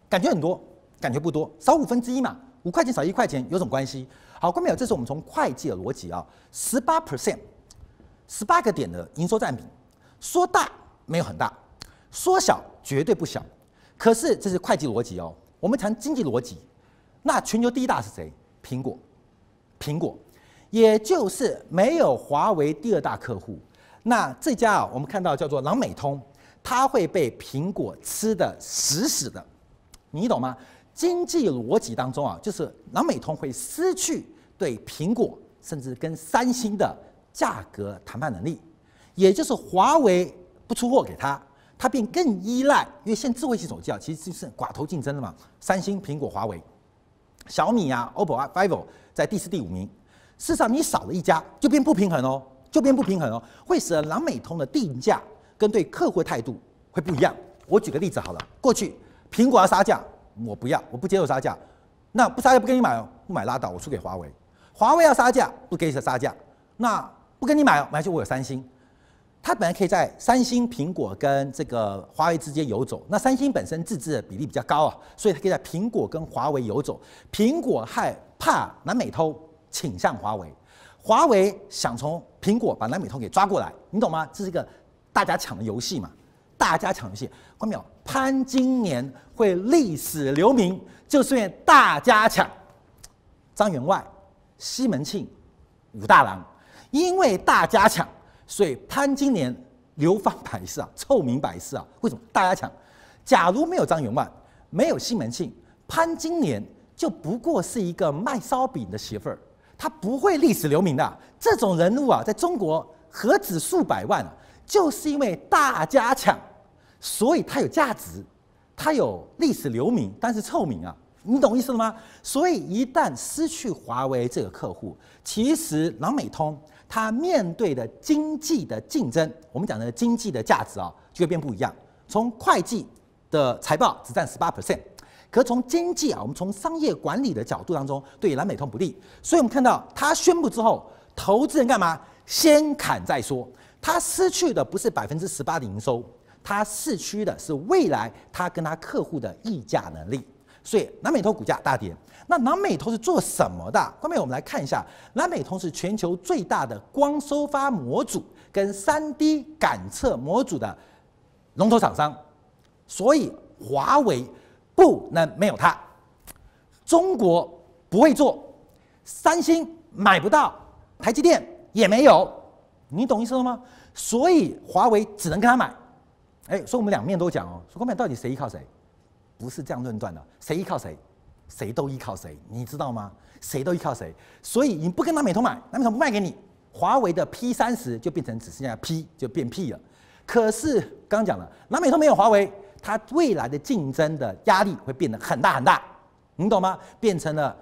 感觉很多，感觉不多，少五分之一嘛，五块钱少一块钱有什么关系？好，观众朋友，这是我们从会计的逻辑啊，十八 percent。十八个点的营收占比，说大没有很大，说小绝对不小。可是这是会计逻辑哦。我们谈经济逻辑，那全球第一大是谁？苹果，苹果，也就是没有华为第二大客户。那这家啊，我们看到叫做朗美通，它会被苹果吃得死死的，你懂吗？经济逻辑当中啊，就是南美通会失去对苹果甚至跟三星的。价格谈判能力，也就是华为不出货给他，他便更依赖，因为现在智慧型手机啊，其实就是寡头竞争的嘛。三星、苹果、华为、小米啊、OPPO、vivo 在第四、第五名。事实上，你少了一家，就变不平衡哦，就变不平衡哦，会使得南美通的定价跟对客户的态度会不一样。我举个例子好了，过去苹果要杀价，我不要，我不接受杀价，那不杀价不跟你买哦，不买拉倒，我出给华为。华为要杀价，不给你杀价，那。不跟你买哦，买就我有三星，它本来可以在三星、苹果跟这个华为之间游走。那三星本身自制的比例比较高啊，所以它可以在苹果跟华为游走。苹果害怕南美通倾向华为，华为想从苹果把南美通给抓过来，你懂吗？这是一个大家抢的游戏嘛，大家抢游戏。看到没有？潘金莲会历史留名，就是因为大家抢。张员外、西门庆、武大郎。因为大家抢，所以潘金莲流芳百世啊，臭名百世啊。为什么大家抢？假如没有张员外，没有西门庆，潘金莲就不过是一个卖烧饼的媳妇儿，她不会历史留名的。这种人物啊，在中国何止数百万啊？就是因为大家抢，所以它有价值，它有历史留名，但是臭名啊。你懂意思了吗？所以一旦失去华为这个客户，其实朗美通。它面对的经济的竞争，我们讲的经济的价值啊，就会变不一样。从会计的财报只占十八 percent，可从经济啊，我们从商业管理的角度当中，对朗美通不利。所以我们看到它宣布之后，投资人干嘛？先砍再说。它失去的不是百分之十八的营收，它市区的是未来它跟它客户的议价能力。所以南美通股价大跌。那南美通是做什么的？后面我们来看一下，南美通是全球最大的光收发模组跟 3D 感测模组的龙头厂商，所以华为不能没有它。中国不会做，三星买不到，台积电也没有，你懂意思了吗？所以华为只能跟他买。哎，所以我们两面都讲哦，说后面到底谁依靠谁？不是这样论断的，谁依靠谁？谁都依靠谁，你知道吗？谁都依靠谁，所以你不跟南美通买，南美通不卖给你，华为的 P 三十就变成只剩下 P 就变 P 了。可是刚刚讲了，南美通没有华为，它未来的竞争的压力会变得很大很大，你懂吗？变成了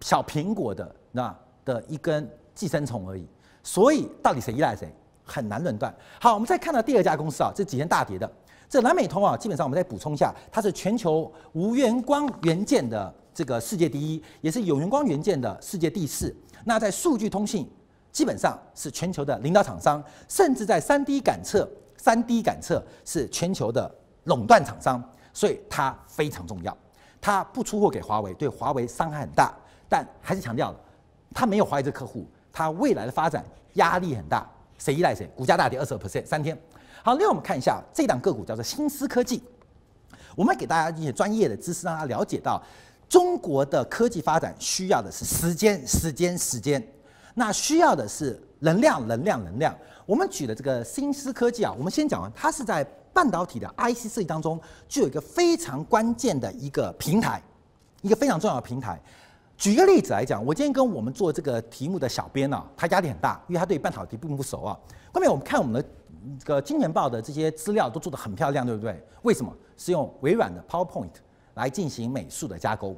小苹果的那的一根寄生虫而已。所以到底谁依赖谁，很难论断。好，我们再看到第二家公司啊，这几天大跌的。这南美通啊，基本上我们再补充一下，它是全球无源光元件的这个世界第一，也是有源光元件的世界第四。那在数据通信，基本上是全球的领导厂商，甚至在 3D 感测，3D 感测是全球的垄断厂商，所以它非常重要。它不出货给华为，对华为伤害很大，但还是强调了，它没有华为这客户，它未来的发展压力很大。谁依赖谁？股价大跌二十 percent，三天。好，另外我们看一下这档个股叫做新思科技。我们给大家一些专业的知识，让大家了解到中国的科技发展需要的是时间、时间、时间。那需要的是能量、能量、能量。我们举的这个新思科技啊，我们先讲完，它是在半导体的 IC 设计当中，具有一个非常关键的一个平台，一个非常重要的平台。举一个例子来讲，我今天跟我们做这个题目的小编呢、他压力很大，因为他对半导体并不熟啊。后面我们看我们的。这个金钱报的这些资料都做得很漂亮，对不对？为什么？是用微软的 PowerPoint 来进行美术的加工，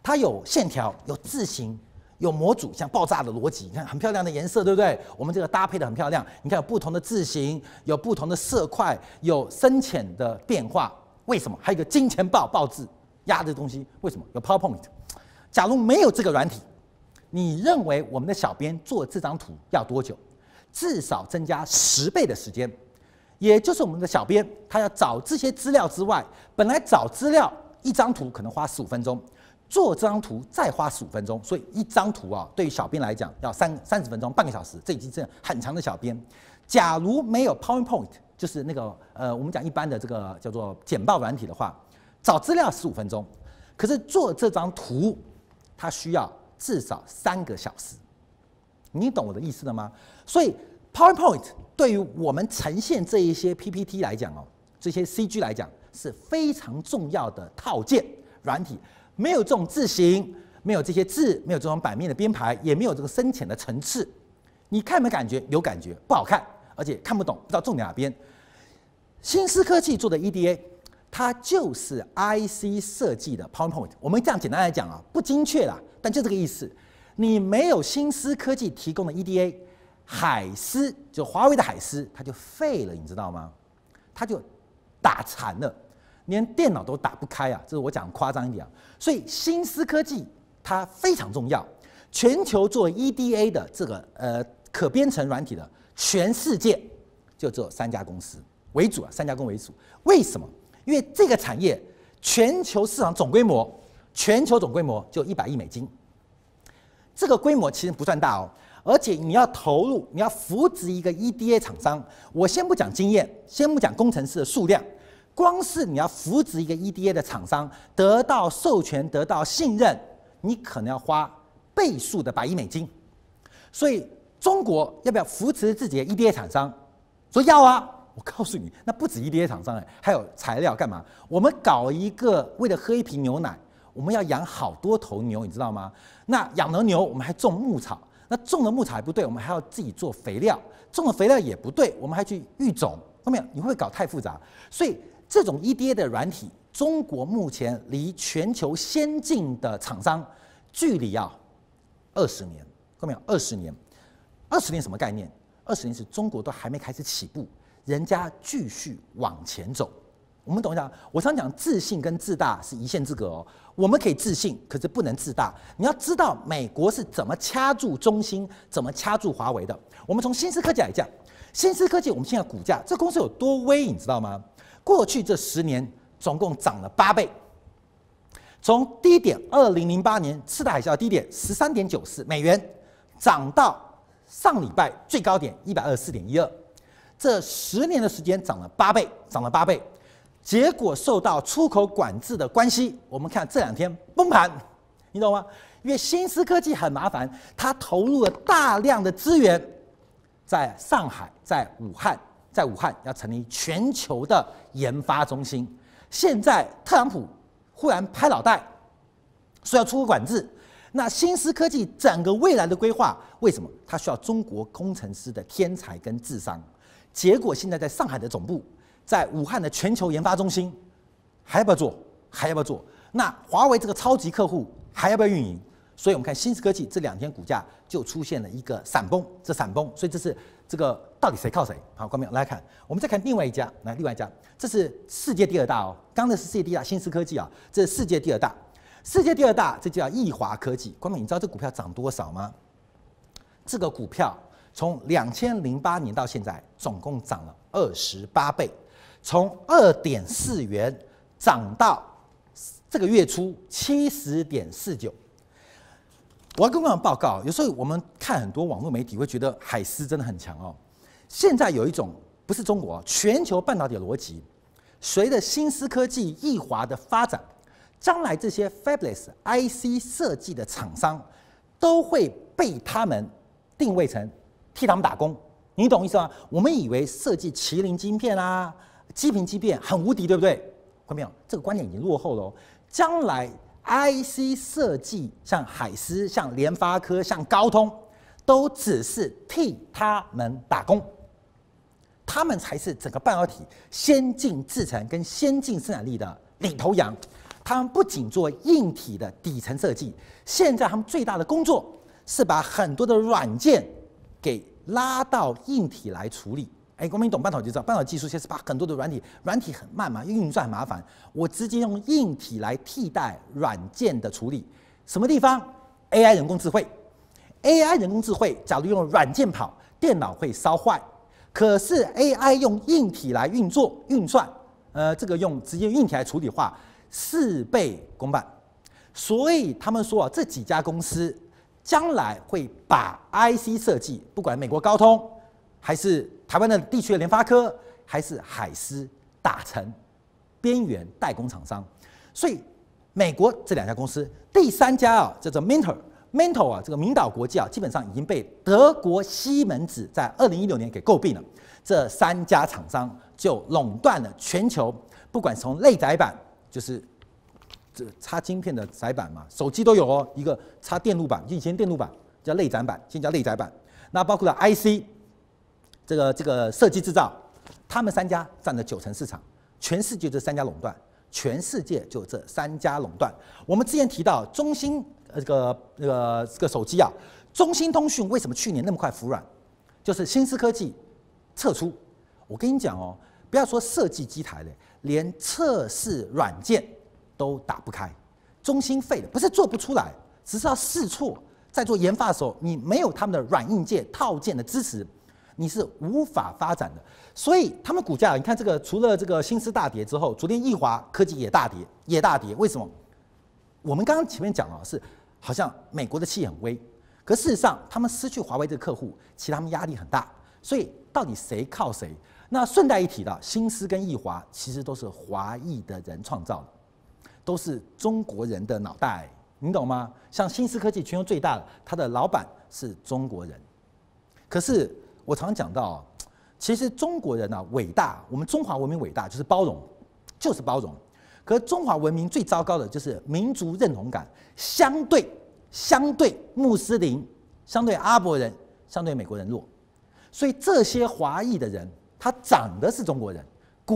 它有线条、有字型、有模组，像爆炸的逻辑，你看很漂亮的颜色，对不对？我们这个搭配的很漂亮，你看有不同的字型，有不同的色块，有深浅的变化。为什么？还有一个金钱豹报字压的东西，为什么？有 PowerPoint。假如没有这个软体，你认为我们的小编做这张图要多久？至少增加十倍的时间。也就是我们的小编，他要找这些资料之外，本来找资料一张图可能花十五分钟，做这张图再花十五分钟，所以一张图啊，对于小编来讲要三三十分钟，半个小时，这已经是很长的小编。假如没有 PowerPoint，就是那个呃，我们讲一般的这个叫做简报软体的话，找资料十五分钟，可是做这张图，它需要至少三个小时。你懂我的意思了吗？所以。PowerPoint 对于我们呈现这一些 PPT 来讲哦，这些 CG 来讲是非常重要的套件软体。没有这种字型，没有这些字，没有这种版面的编排，也没有这个深浅的层次，你看没感觉？有感觉，不好看，而且看不懂，不知道重点哪边。新思科技做的 EDA，它就是 IC 设计的 PowerPoint。我们这样简单来讲啊，不精确啦，但就这个意思。你没有新思科技提供的 EDA。海思就华为的海思，它就废了，你知道吗？它就打残了，连电脑都打不开啊！这是我讲夸张一点啊。所以新思科技它非常重要，全球做 EDA 的这个呃可编程软体的，全世界就只有三家公司为主啊，三家公司为主。为什么？因为这个产业全球市场总规模，全球总规模就一百亿美金，这个规模其实不算大哦。而且你要投入，你要扶植一个 EDA 厂商。我先不讲经验，先不讲工程师的数量，光是你要扶植一个 EDA 的厂商，得到授权，得到信任，你可能要花倍数的百亿美金。所以中国要不要扶持自己的 EDA 厂商？说要啊！我告诉你，那不止 EDA 厂商哎，还有材料干嘛？我们搞一个为了喝一瓶牛奶，我们要养好多头牛，你知道吗？那养了牛，我们还种牧草。那种了牧草还不对，我们还要自己做肥料；种了肥料也不对，我们还去育种。后面你会不会搞太复杂？所以这种 EDA 的软体，中国目前离全球先进的厂商距离要二十年。后面二十年，二十年什么概念？二十年是中国都还没开始起步，人家继续往前走。我们懂一下，我常讲自信跟自大是一线之隔哦。我们可以自信，可是不能自大。你要知道美国是怎么掐住中心，怎么掐住华为的。我们从新思科技来讲，新思科技我们现在股价，这公司有多威，你知道吗？过去这十年总共涨了八倍，从低点二零零八年次贷海啸低点十三点九四美元，涨到上礼拜最高点一百二十四点一二，这十年的时间涨了八倍，涨了八倍。结果受到出口管制的关系，我们看这两天崩盘，你懂吗？因为新思科技很麻烦，它投入了大量的资源，在上海、在武汉、在武汉要成立全球的研发中心。现在特朗普忽然拍脑袋，说要出口管制，那新思科技整个未来的规划，为什么？它需要中国工程师的天才跟智商。结果现在在上海的总部。在武汉的全球研发中心，还要不要做？还要不要做？那华为这个超级客户还要不要运营？所以我们看新思科技这两天股价就出现了一个闪崩，这闪崩，所以这是这个到底谁靠谁？好，观众来看，我们再看另外一家，来另外一家，这是世界第二大哦，刚才是世界第二大新思科技啊，这是世界第二大，世界第二大这叫易华科技。观众，你知道这股票涨多少吗？这个股票从两千零八年到现在，总共涨了二十八倍。从二点四元涨到这个月初七十点四九。我要跟各位报告，有时候我们看很多网络媒体会觉得海思真的很强哦。现在有一种不是中国，全球半导体的逻辑，随着新思科技、易华的发展，将来这些 Fabless IC 设计的厂商都会被他们定位成替他们打工。你懂意思吗？我们以为设计麒麟晶片啊。基频积变很无敌，对不对？看没有？这个观念已经落后了。将来 IC 设计像海思、像联发科、像高通，都只是替他们打工，他们才是整个半导体先进制程跟先进生产力的领头羊。他们不仅做硬体的底层设计，现在他们最大的工作是把很多的软件给拉到硬体来处理。哎，国民懂半导体就知道，半导体技术其实把很多的软体，软体很慢嘛，运算很麻烦，我直接用硬体来替代软件的处理。什么地方？AI 人工智慧，AI 人工智慧，假如用软件跑，电脑会烧坏。可是 AI 用硬体来运作运算，呃，这个用直接用硬体来处理的话，事倍功半。所以他们说啊，这几家公司将来会把 IC 设计，不管美国高通还是。台湾的地区的联发科还是海思打成边缘代工厂商，所以美国这两家公司，第三家啊叫做 Mentor，Mentor 啊这个明岛国际啊，基本上已经被德国西门子在二零一六年给诟病了。这三家厂商就垄断了全球，不管从内载板，就是这插晶片的载板嘛，手机都有哦，一个插电路板，以前电路板叫内载板，现在叫内载板，那包括了 IC。这个这个设计制造，他们三家占了九成市场，全世界这三家垄断，全世界就这三家垄断。我们之前提到中兴呃这个这个这个手机啊，中兴通讯为什么去年那么快服软？就是新思科技撤出。我跟你讲哦，不要说设计机台的，连测试软件都打不开。中心废了，不是做不出来，只是要试错，在做研发的时候，你没有他们的软硬件套件的支持。你是无法发展的，所以他们股价，你看这个，除了这个新思大跌之后，昨天易华科技也大跌，也大跌。为什么？我们刚刚前面讲了，是好像美国的气很微，可事实上他们失去华为这个客户，其实他们压力很大。所以到底谁靠谁？那顺带一提的，新思跟易华其实都是华裔的人创造的，都是中国人的脑袋，你懂吗？像新思科技全球最大的，他的老板是中国人，可是。我常讲到，其实中国人呢、啊、伟大，我们中华文明伟大就是包容，就是包容。可是中华文明最糟糕的就是民族认同感，相对相对穆斯林，相对阿拉伯人，相对美国人弱。所以这些华裔的人，他长得是中国人，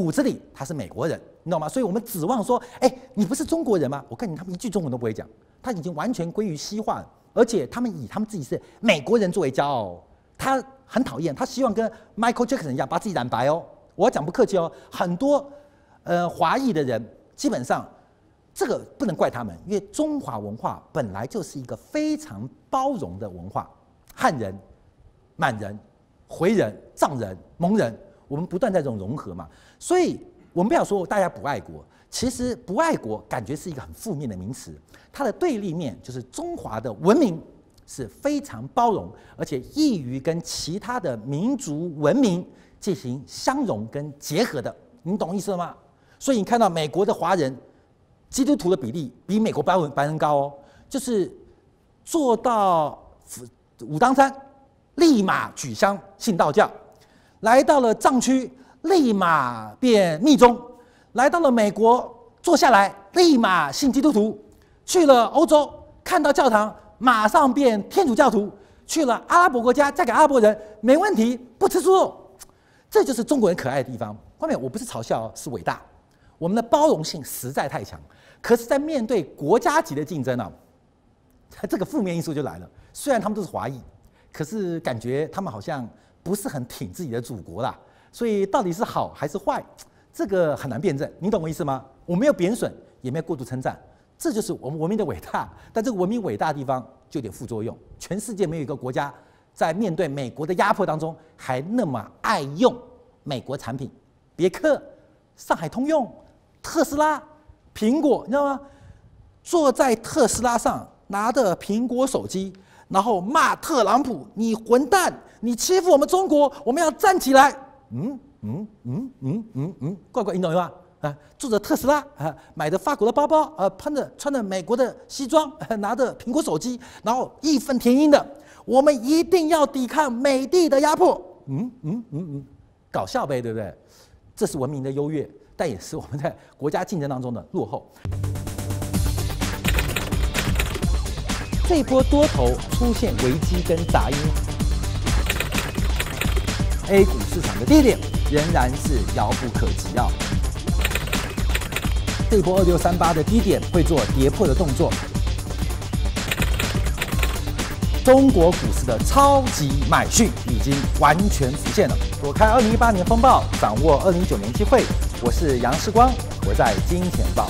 骨子里他是美国人，你懂吗？所以我们指望说，哎，你不是中国人吗？我看你他们一句中文都不会讲，他已经完全归于西化了，而且他们以他们自己是美国人作为骄傲，他。很讨厌，他希望跟 Michael Jackson 一样把自己染白哦。我要讲不客气哦，很多呃华裔的人基本上这个不能怪他们，因为中华文化本来就是一个非常包容的文化，汉人、满人、回人、藏人、蒙人，我们不断在这种融合嘛。所以我们不要说大家不爱国，其实不爱国感觉是一个很负面的名词，它的对立面就是中华的文明。是非常包容，而且易于跟其他的民族文明进行相融跟结合的，你懂意思了吗？所以你看到美国的华人基督徒的比例比美国白人白人高哦，就是做到武当山立马举香信道教，来到了藏区立马变密宗，来到了美国坐下来立马信基督徒，去了欧洲看到教堂。马上变天主教徒，去了阿拉伯国家，嫁给阿拉伯人没问题，不吃猪肉，这就是中国人可爱的地方。后面我不是嘲笑，是伟大。我们的包容性实在太强，可是，在面对国家级的竞争呢、啊，这个负面因素就来了。虽然他们都是华裔，可是感觉他们好像不是很挺自己的祖国啦。所以到底是好还是坏，这个很难辩证。你懂我意思吗？我没有贬损，也没有过度称赞。这就是我们文明的伟大，但这个文明伟大的地方就有点副作用。全世界没有一个国家在面对美国的压迫当中还那么爱用美国产品，别克、上海通用、特斯拉、苹果，你知道吗？坐在特斯拉上拿着苹果手机，然后骂特朗普：“你混蛋，你欺负我们中国，我们要站起来。”嗯嗯嗯嗯嗯嗯，怪怪，你懂吗？啊，坐着特斯拉啊，买的法国的包包，啊，喷着穿着美国的西装，拿着苹果手机，然后义愤填膺的，我们一定要抵抗美帝的压迫。嗯嗯嗯嗯，搞笑呗，对不对？这是文明的优越，但也是我们在国家竞争当中的落后。这波多头出现危机跟杂音，A 股市场的低点仍然是遥不可及啊。这波二六三八的低点会做跌破的动作，中国股市的超级买讯已经完全浮现了。躲开二零一八年风暴，掌握二零一九年机会。我是杨世光，我在金钱报。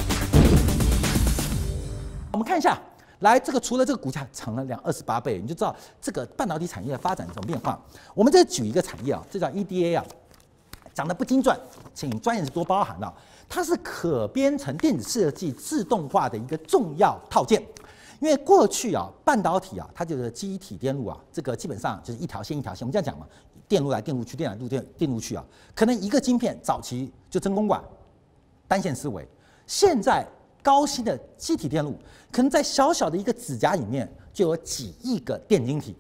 我们看一下，来这个除了这个股价涨了两二十八倍，你就知道这个半导体产业的发展怎么变化。我们再举一个产业啊，这叫 EDA 啊，讲的不精准，请专业人士多包涵啊。它是可编程电子设计自动化的一个重要套件。因为过去啊，半导体啊，它就是记忆体电路啊，这个基本上就是一条线一条线。我们这样讲嘛，电路来电路去，电来路电电路去啊。可能一个晶片早期就真空管，单线思维。现在高新的记忆体电路，可能在小小的一个指甲里面就有几亿个电晶体，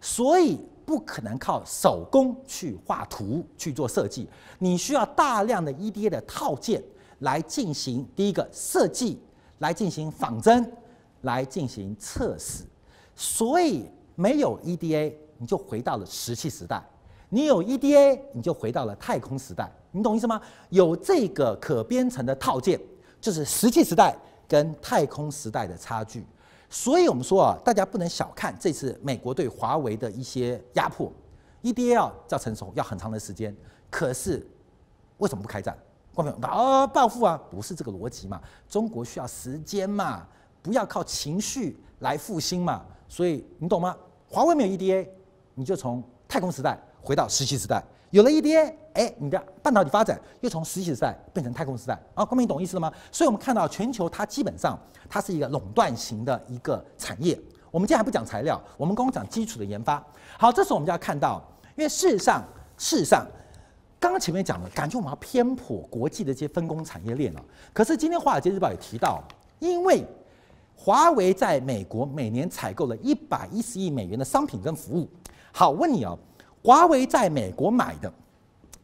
所以不可能靠手工去画图去做设计。你需要大量的 EDA 的套件来进行第一个设计，来进行仿真。来进行测试，所以没有 EDA，你就回到了石器时代；你有 EDA，你就回到了太空时代。你懂意思吗？有这个可编程的套件，就是石器时代跟太空时代的差距。所以我们说啊，大家不能小看这次美国对华为的一些压迫。EDA 要叫成熟要很长的时间，可是为什么不开战？光明啊，报复啊，不是这个逻辑嘛？中国需要时间嘛？不要靠情绪来复兴嘛，所以你懂吗？华为没有 EDA，你就从太空时代回到石器时代；有了 EDA，哎，你的半导体发展又从石器时代变成太空时代。啊，光明，懂意思了吗？所以我们看到全球它基本上它是一个垄断型的一个产业。我们今天还不讲材料，我们光讲基础的研发。好，这时候我们就要看到，因为事实上，事实上，刚刚前面讲了，感觉我们要偏颇国际的这些分工产业链了。可是今天《华尔街日报》也提到，因为华为在美国每年采购了一百一十亿美元的商品跟服务。好，问你哦，华为在美国买的，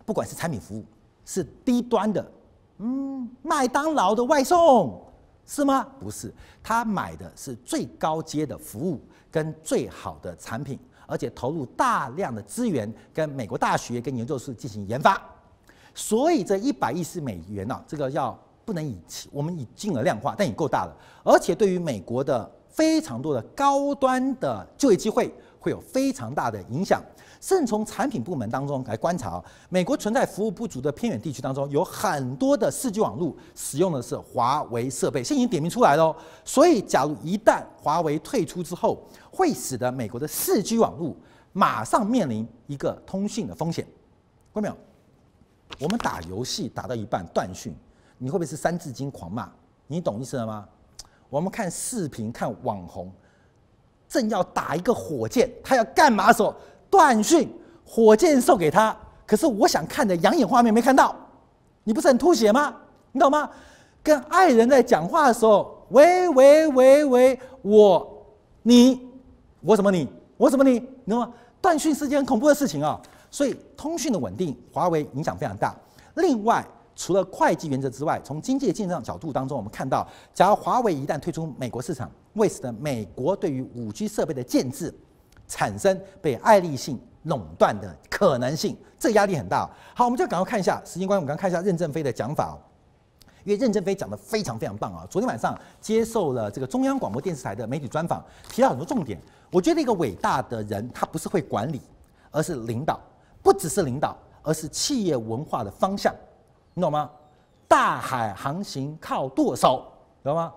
不管是产品服务，是低端的，嗯，麦当劳的外送是吗？不是，他买的是最高阶的服务跟最好的产品，而且投入大量的资源跟美国大学跟研究室进行研发。所以这一百亿是美元呢、这个要。不能以我们以金额量化，但也够大了，而且对于美国的非常多的高端的就业机会会有非常大的影响。甚至从产品部门当中来观察，美国存在服务不足的偏远地区当中，有很多的四 G 网络使用的是华为设备，现在已经点名出来了。所以，假如一旦华为退出之后，会使得美国的四 G 网络马上面临一个通讯的风险。看到没有？我们打游戏打到一半断讯。你会不会是三字经狂骂？你懂意思了吗？我们看视频，看网红，正要打一个火箭，他要干嘛的时候断讯，火箭送给他。可是我想看的养眼画面没看到，你不是很吐血吗？你懂吗？跟爱人在讲话的时候，喂喂喂喂，我你我什么你我什么你，你懂吗？断讯是件很恐怖的事情啊！所以通讯的稳定，华为影响非常大。另外。除了会计原则之外，从经济竞争角度当中，我们看到，假如华为一旦退出美国市场，为什么美国对于五 G 设备的建制产生被爱立信垄断的可能性？这压力很大。好，我们就赶快看一下时间关系，我们刚看一下任正非的讲法哦，因为任正非讲的非常非常棒啊！昨天晚上接受了这个中央广播电视台的媒体专访，提到很多重点。我觉得一个伟大的人，他不是会管理，而是领导，不只是领导，而是企业文化的方向。你懂吗？大海航行靠舵手，知道吗？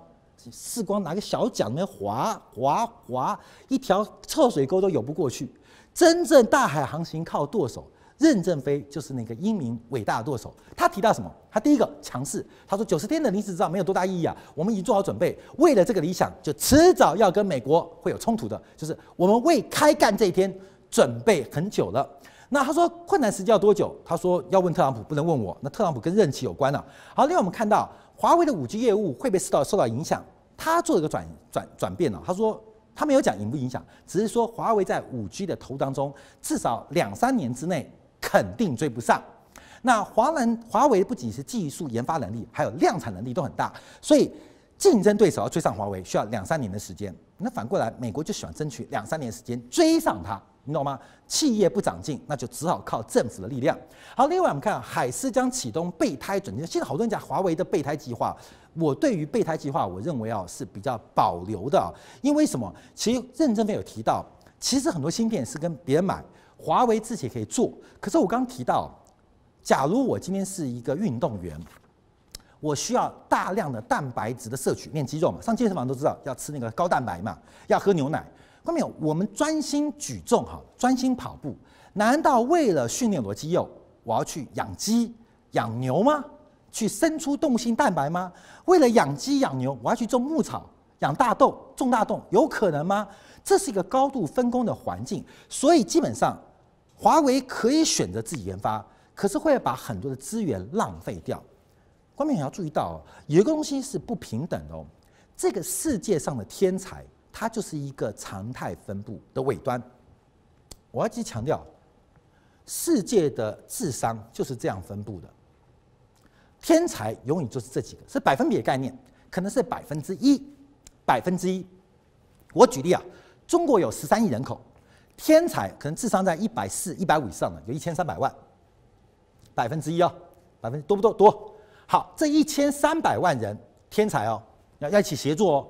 世光拿个小桨那划划划，一条臭水沟都游不过去。真正大海航行靠舵手，任正非就是那个英明伟大的舵手。他提到什么？他第一个强势，他说九十天的临时执照没有多大意义啊，我们已经做好准备，为了这个理想，就迟早要跟美国会有冲突的，就是我们为开干这一天准备很久了。那他说困难时间要多久？他说要问特朗普，不能问我。那特朗普跟任期有关了。好，另外我们看到华为的五 G 业务会被受到受到影响，他做了一个转转转变了。他说他没有讲影不影响，只是说华为在五 G 的投当中，至少两三年之内肯定追不上。那华能华为不仅是技术研发能力，还有量产能力都很大，所以竞争对手要追上华为需要两三年的时间。那反过来，美国就喜欢争取两三年时间追上它。你懂吗？企业不长进，那就只好靠政府的力量。好，另外我们看海思将启动备胎准。现在好多人讲华为的备胎计划，我对于备胎计划，我认为啊是比较保留的。因为什么？其实任正非有提到，其实很多芯片是跟别人买，华为自己也可以做。可是我刚提到，假如我今天是一个运动员，我需要大量的蛋白质的摄取，练肌肉嘛，上健身房都知道要吃那个高蛋白嘛，要喝牛奶。后面我们专心举重哈，专心跑步，难道为了训练我的肌肉，我要去养鸡、养牛吗？去生出动物性蛋白吗？为了养鸡养牛，我要去种牧草、养大豆、种大豆，有可能吗？这是一个高度分工的环境，所以基本上，华为可以选择自己研发，可是会把很多的资源浪费掉。观众也要注意到，有一个东西是不平等的哦。这个世界上的天才，它就是一个常态分布的尾端。我要去强调，世界的智商就是这样分布的。天才永远就是这几个，是百分比的概念，可能是百分之一，百分之一。我举例啊，中国有十三亿人口，天才可能智商在一百四、一百五以上的有一千三百万，百分之一哦，百分多不多？多。好，这一千三百万人天才哦，要要一起协作哦。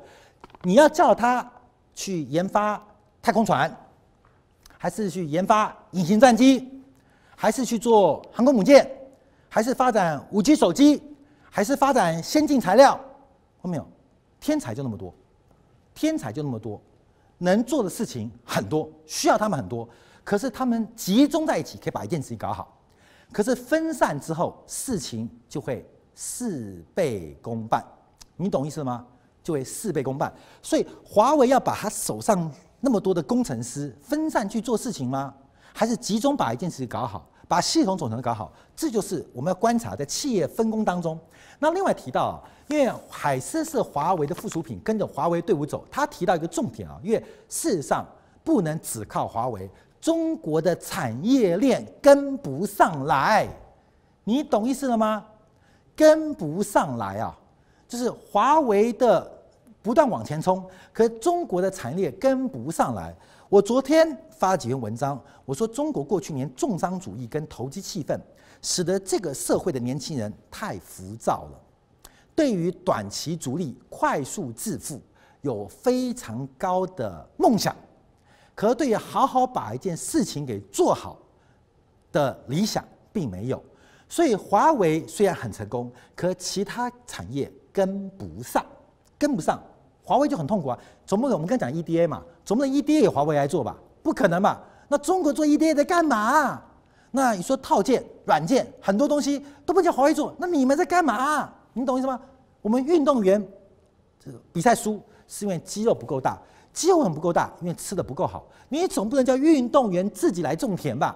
你要叫他去研发太空船，还是去研发隐形战机，还是去做航空母舰？还是发展五 G 手机，还是发展先进材料？看到没有？天才就那么多，天才就那么多，能做的事情很多，需要他们很多。可是他们集中在一起，可以把一件事情搞好。可是分散之后，事情就会事倍功半。你懂意思吗？就会事倍功半。所以华为要把他手上那么多的工程师分散去做事情吗？还是集中把一件事情搞好？把系统总成搞好，这就是我们要观察在企业分工当中。那另外提到啊，因为海思是华为的附属品，跟着华为队伍走。他提到一个重点啊，因为事实上不能只靠华为，中国的产业链跟不上来。你懂意思了吗？跟不上来啊，就是华为的不断往前冲，可中国的产业链跟不上来。我昨天发了几篇文章，我说中国过去年重商主义跟投机气氛，使得这个社会的年轻人太浮躁了，对于短期逐利、快速致富有非常高的梦想，可对于好好把一件事情给做好的理想并没有。所以华为虽然很成功，可其他产业跟不上，跟不上。华为就很痛苦啊，总不能我们刚讲 EDA 嘛，总不能 EDA 由华为来做吧？不可能吧？那中国做 EDA 在干嘛？那你说套件、软件很多东西都不叫华为做，那你们在干嘛？你懂意思吗？我们运动员这个比赛输是因为肌肉不够大，肌肉很不够大，因为吃的不够好。你总不能叫运动员自己来种田吧？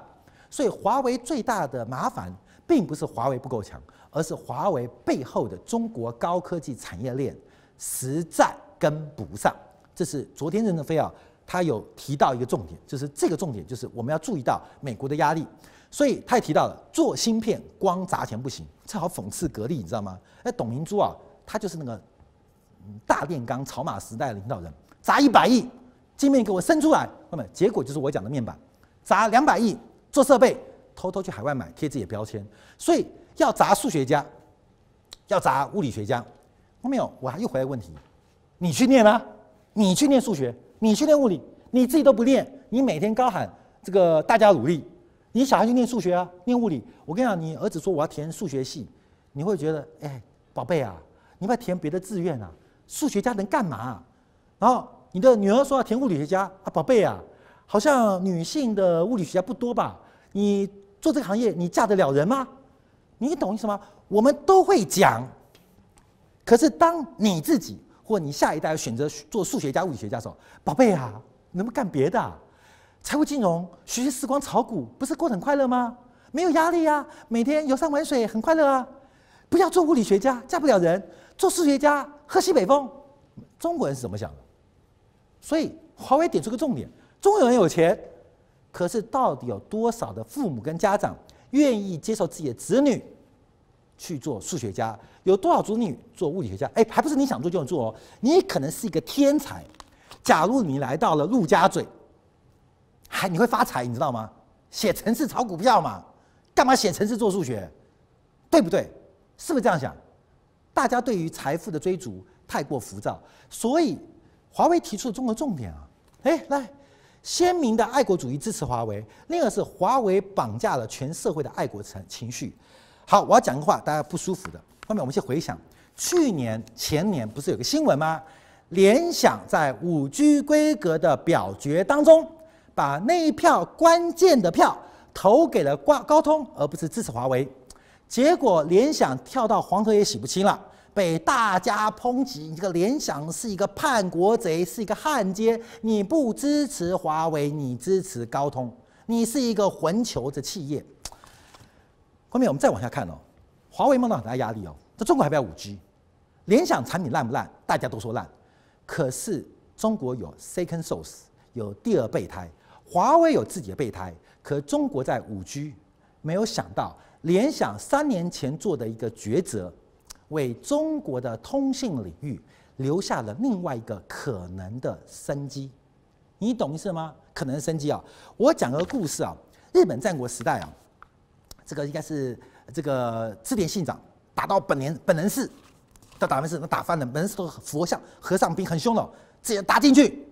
所以华为最大的麻烦并不是华为不够强，而是华为背后的中国高科技产业链实在。跟不上，这是昨天任正非啊，他有提到一个重点，就是这个重点就是我们要注意到美国的压力，所以他也提到了做芯片光砸钱不行，这好讽刺格力，你知道吗？哎，董明珠啊，他就是那个大炼钢草马时代的领导人，砸一百亿晶片给我生出来，那么结果就是我讲的面板，砸两百亿做设备，偷偷去海外买贴自己的标签，所以要砸数学家，要砸物理学家，看到没有？我还又回来问题。你去念啊，你去念数学，你去念物理，你自己都不念，你每天高喊这个大家努力，你小孩去念数学啊，念物理。我跟你讲，你儿子说我要填数学系，你会觉得，哎，宝贝啊，你不要填别的志愿啊，数学家能干嘛？然后你的女儿说要填物理学家啊，宝贝啊，好像女性的物理学家不多吧？你做这个行业，你嫁得了人吗？你懂意思吗？我们都会讲，可是当你自己。或你下一代选择做数学家、物理学家的时候，宝贝啊，能不能干别的啊？财务金融、学习时光、炒股，不是过得很快乐吗？没有压力啊，每天游山玩水，很快乐啊。不要做物理学家，嫁不了人；做数学家，喝西北风。中国人是怎么想的？所以华为点出个重点：中国人有钱，可是到底有多少的父母跟家长愿意接受自己的子女去做数学家？有多少子女做物理学家？哎，还不是你想做就能做哦。你可能是一个天才，假如你来到了陆家嘴，还你会发财，你知道吗？写程式炒股票嘛，干嘛写程式做数学？对不对？是不是这样想？大家对于财富的追逐太过浮躁，所以华为提出的中国重点啊，哎，来，鲜明的爱国主义支持华为，另一个是华为绑架了全社会的爱国情情绪。好，我要讲个话，大家不舒服的。后面我们先回想，去年前年不是有个新闻吗？联想在五 G 规格的表决当中，把那一票关键的票投给了挂高通，而不是支持华为。结果联想跳到黄河也洗不清了，被大家抨击。你这个联想是一个叛国贼，是一个汉奸。你不支持华为，你支持高通，你是一个混球的企业。后面我们再往下看哦，华为梦到很大压力哦，在中国还不要五 G，联想产品烂不烂？大家都说烂。可是中国有 second source，有第二备胎，华为有自己的备胎。可中国在五 G，没有想到联想三年前做的一个抉择，为中国的通信领域留下了另外一个可能的生机。你懂意思吗？可能生机啊！我讲个故事啊，日本战国时代啊，这个应该是这个织田信长打到本能本能寺。到打门寺，那打翻了，门寺都佛像和尚兵很凶的，直接打进去，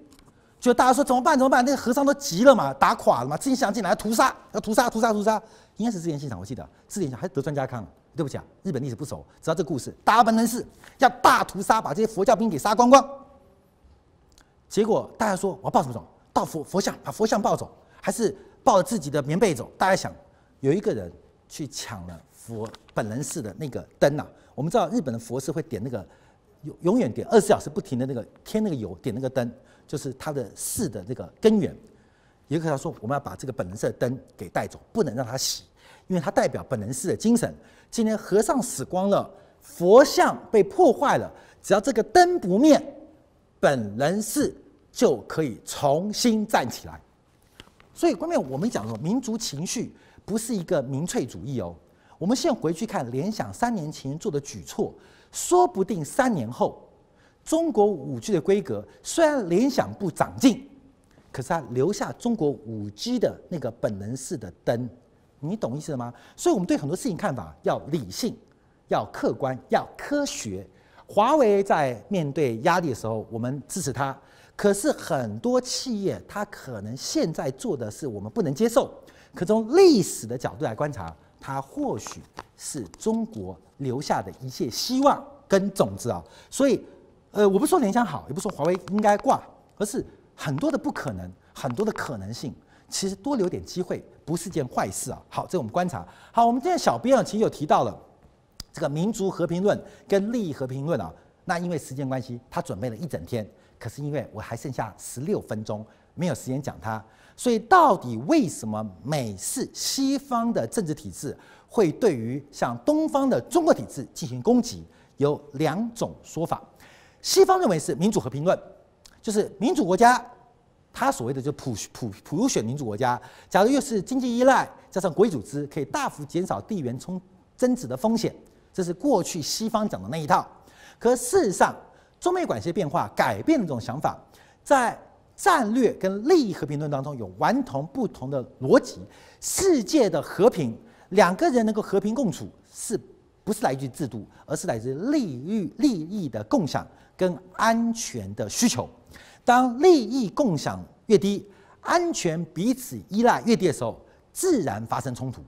就大家说怎么办？怎么办？那个和尚都急了嘛，打垮了嘛，自己想进来要屠杀，要屠杀，屠杀，屠杀，应该是织田信长，我记得织田信长还是德川家康，对不起啊，日本历史不熟，知道这个故事，打本能寺要大屠杀，把这些佛教兵给杀光光。结果大家说我要抱什么走？抱佛佛像，把佛像抱走，还是抱着自己的棉被走？大家想，有一个人去抢了佛本能寺的那个灯、啊。我们知道日本的佛寺会点那个永永远点二十四小时不停的那个添那个油点那个灯，就是它的寺的那个根源。也可以说，我们要把这个本能寺的灯给带走，不能让它熄，因为它代表本能寺的精神。今天和尚死光了，佛像被破坏了，只要这个灯不灭，本能寺就可以重新站起来。所以，关键我们讲说，民族情绪不是一个民粹主义哦。我们现回去看联想三年前做的举措，说不定三年后，中国五 G 的规格虽然联想不长进，可是它留下中国五 G 的那个本能式的灯，你懂意思了吗？所以，我们对很多事情看法要理性、要客观、要科学。华为在面对压力的时候，我们支持它，可是很多企业它可能现在做的是我们不能接受。可从历史的角度来观察。它或许是中国留下的一切希望跟种子啊，所以，呃，我不说联想好，也不说华为应该挂，而是很多的不可能，很多的可能性，其实多留点机会不是件坏事啊。好，这我们观察。好，我们今天小编啊，其实有提到了这个民族和平论跟利益和平论啊，那因为时间关系，他准备了一整天，可是因为我还剩下十六分钟，没有时间讲它。所以，到底为什么美式西方的政治体制会对于像东方的中国体制进行攻击？有两种说法。西方认为是民主和平论，就是民主国家，它所谓的就普普普选民主国家，假如又是经济依赖，加上国际组织，可以大幅减少地缘冲争执的风险，这是过去西方讲的那一套。可事实上，中美关系变化改变了这种想法，在。战略跟利益和平论当中有完全不同的逻辑。世界的和平，两个人能够和平共处，是不是来自于制度，而是来自于利益利益的共享跟安全的需求。当利益共享越低，安全彼此依赖越低的时候，自然发生冲突，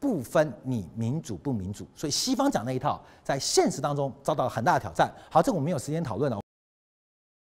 不分你民主不民主。所以西方讲那一套，在现实当中遭到了很大的挑战。好，这个我们没有时间讨论了。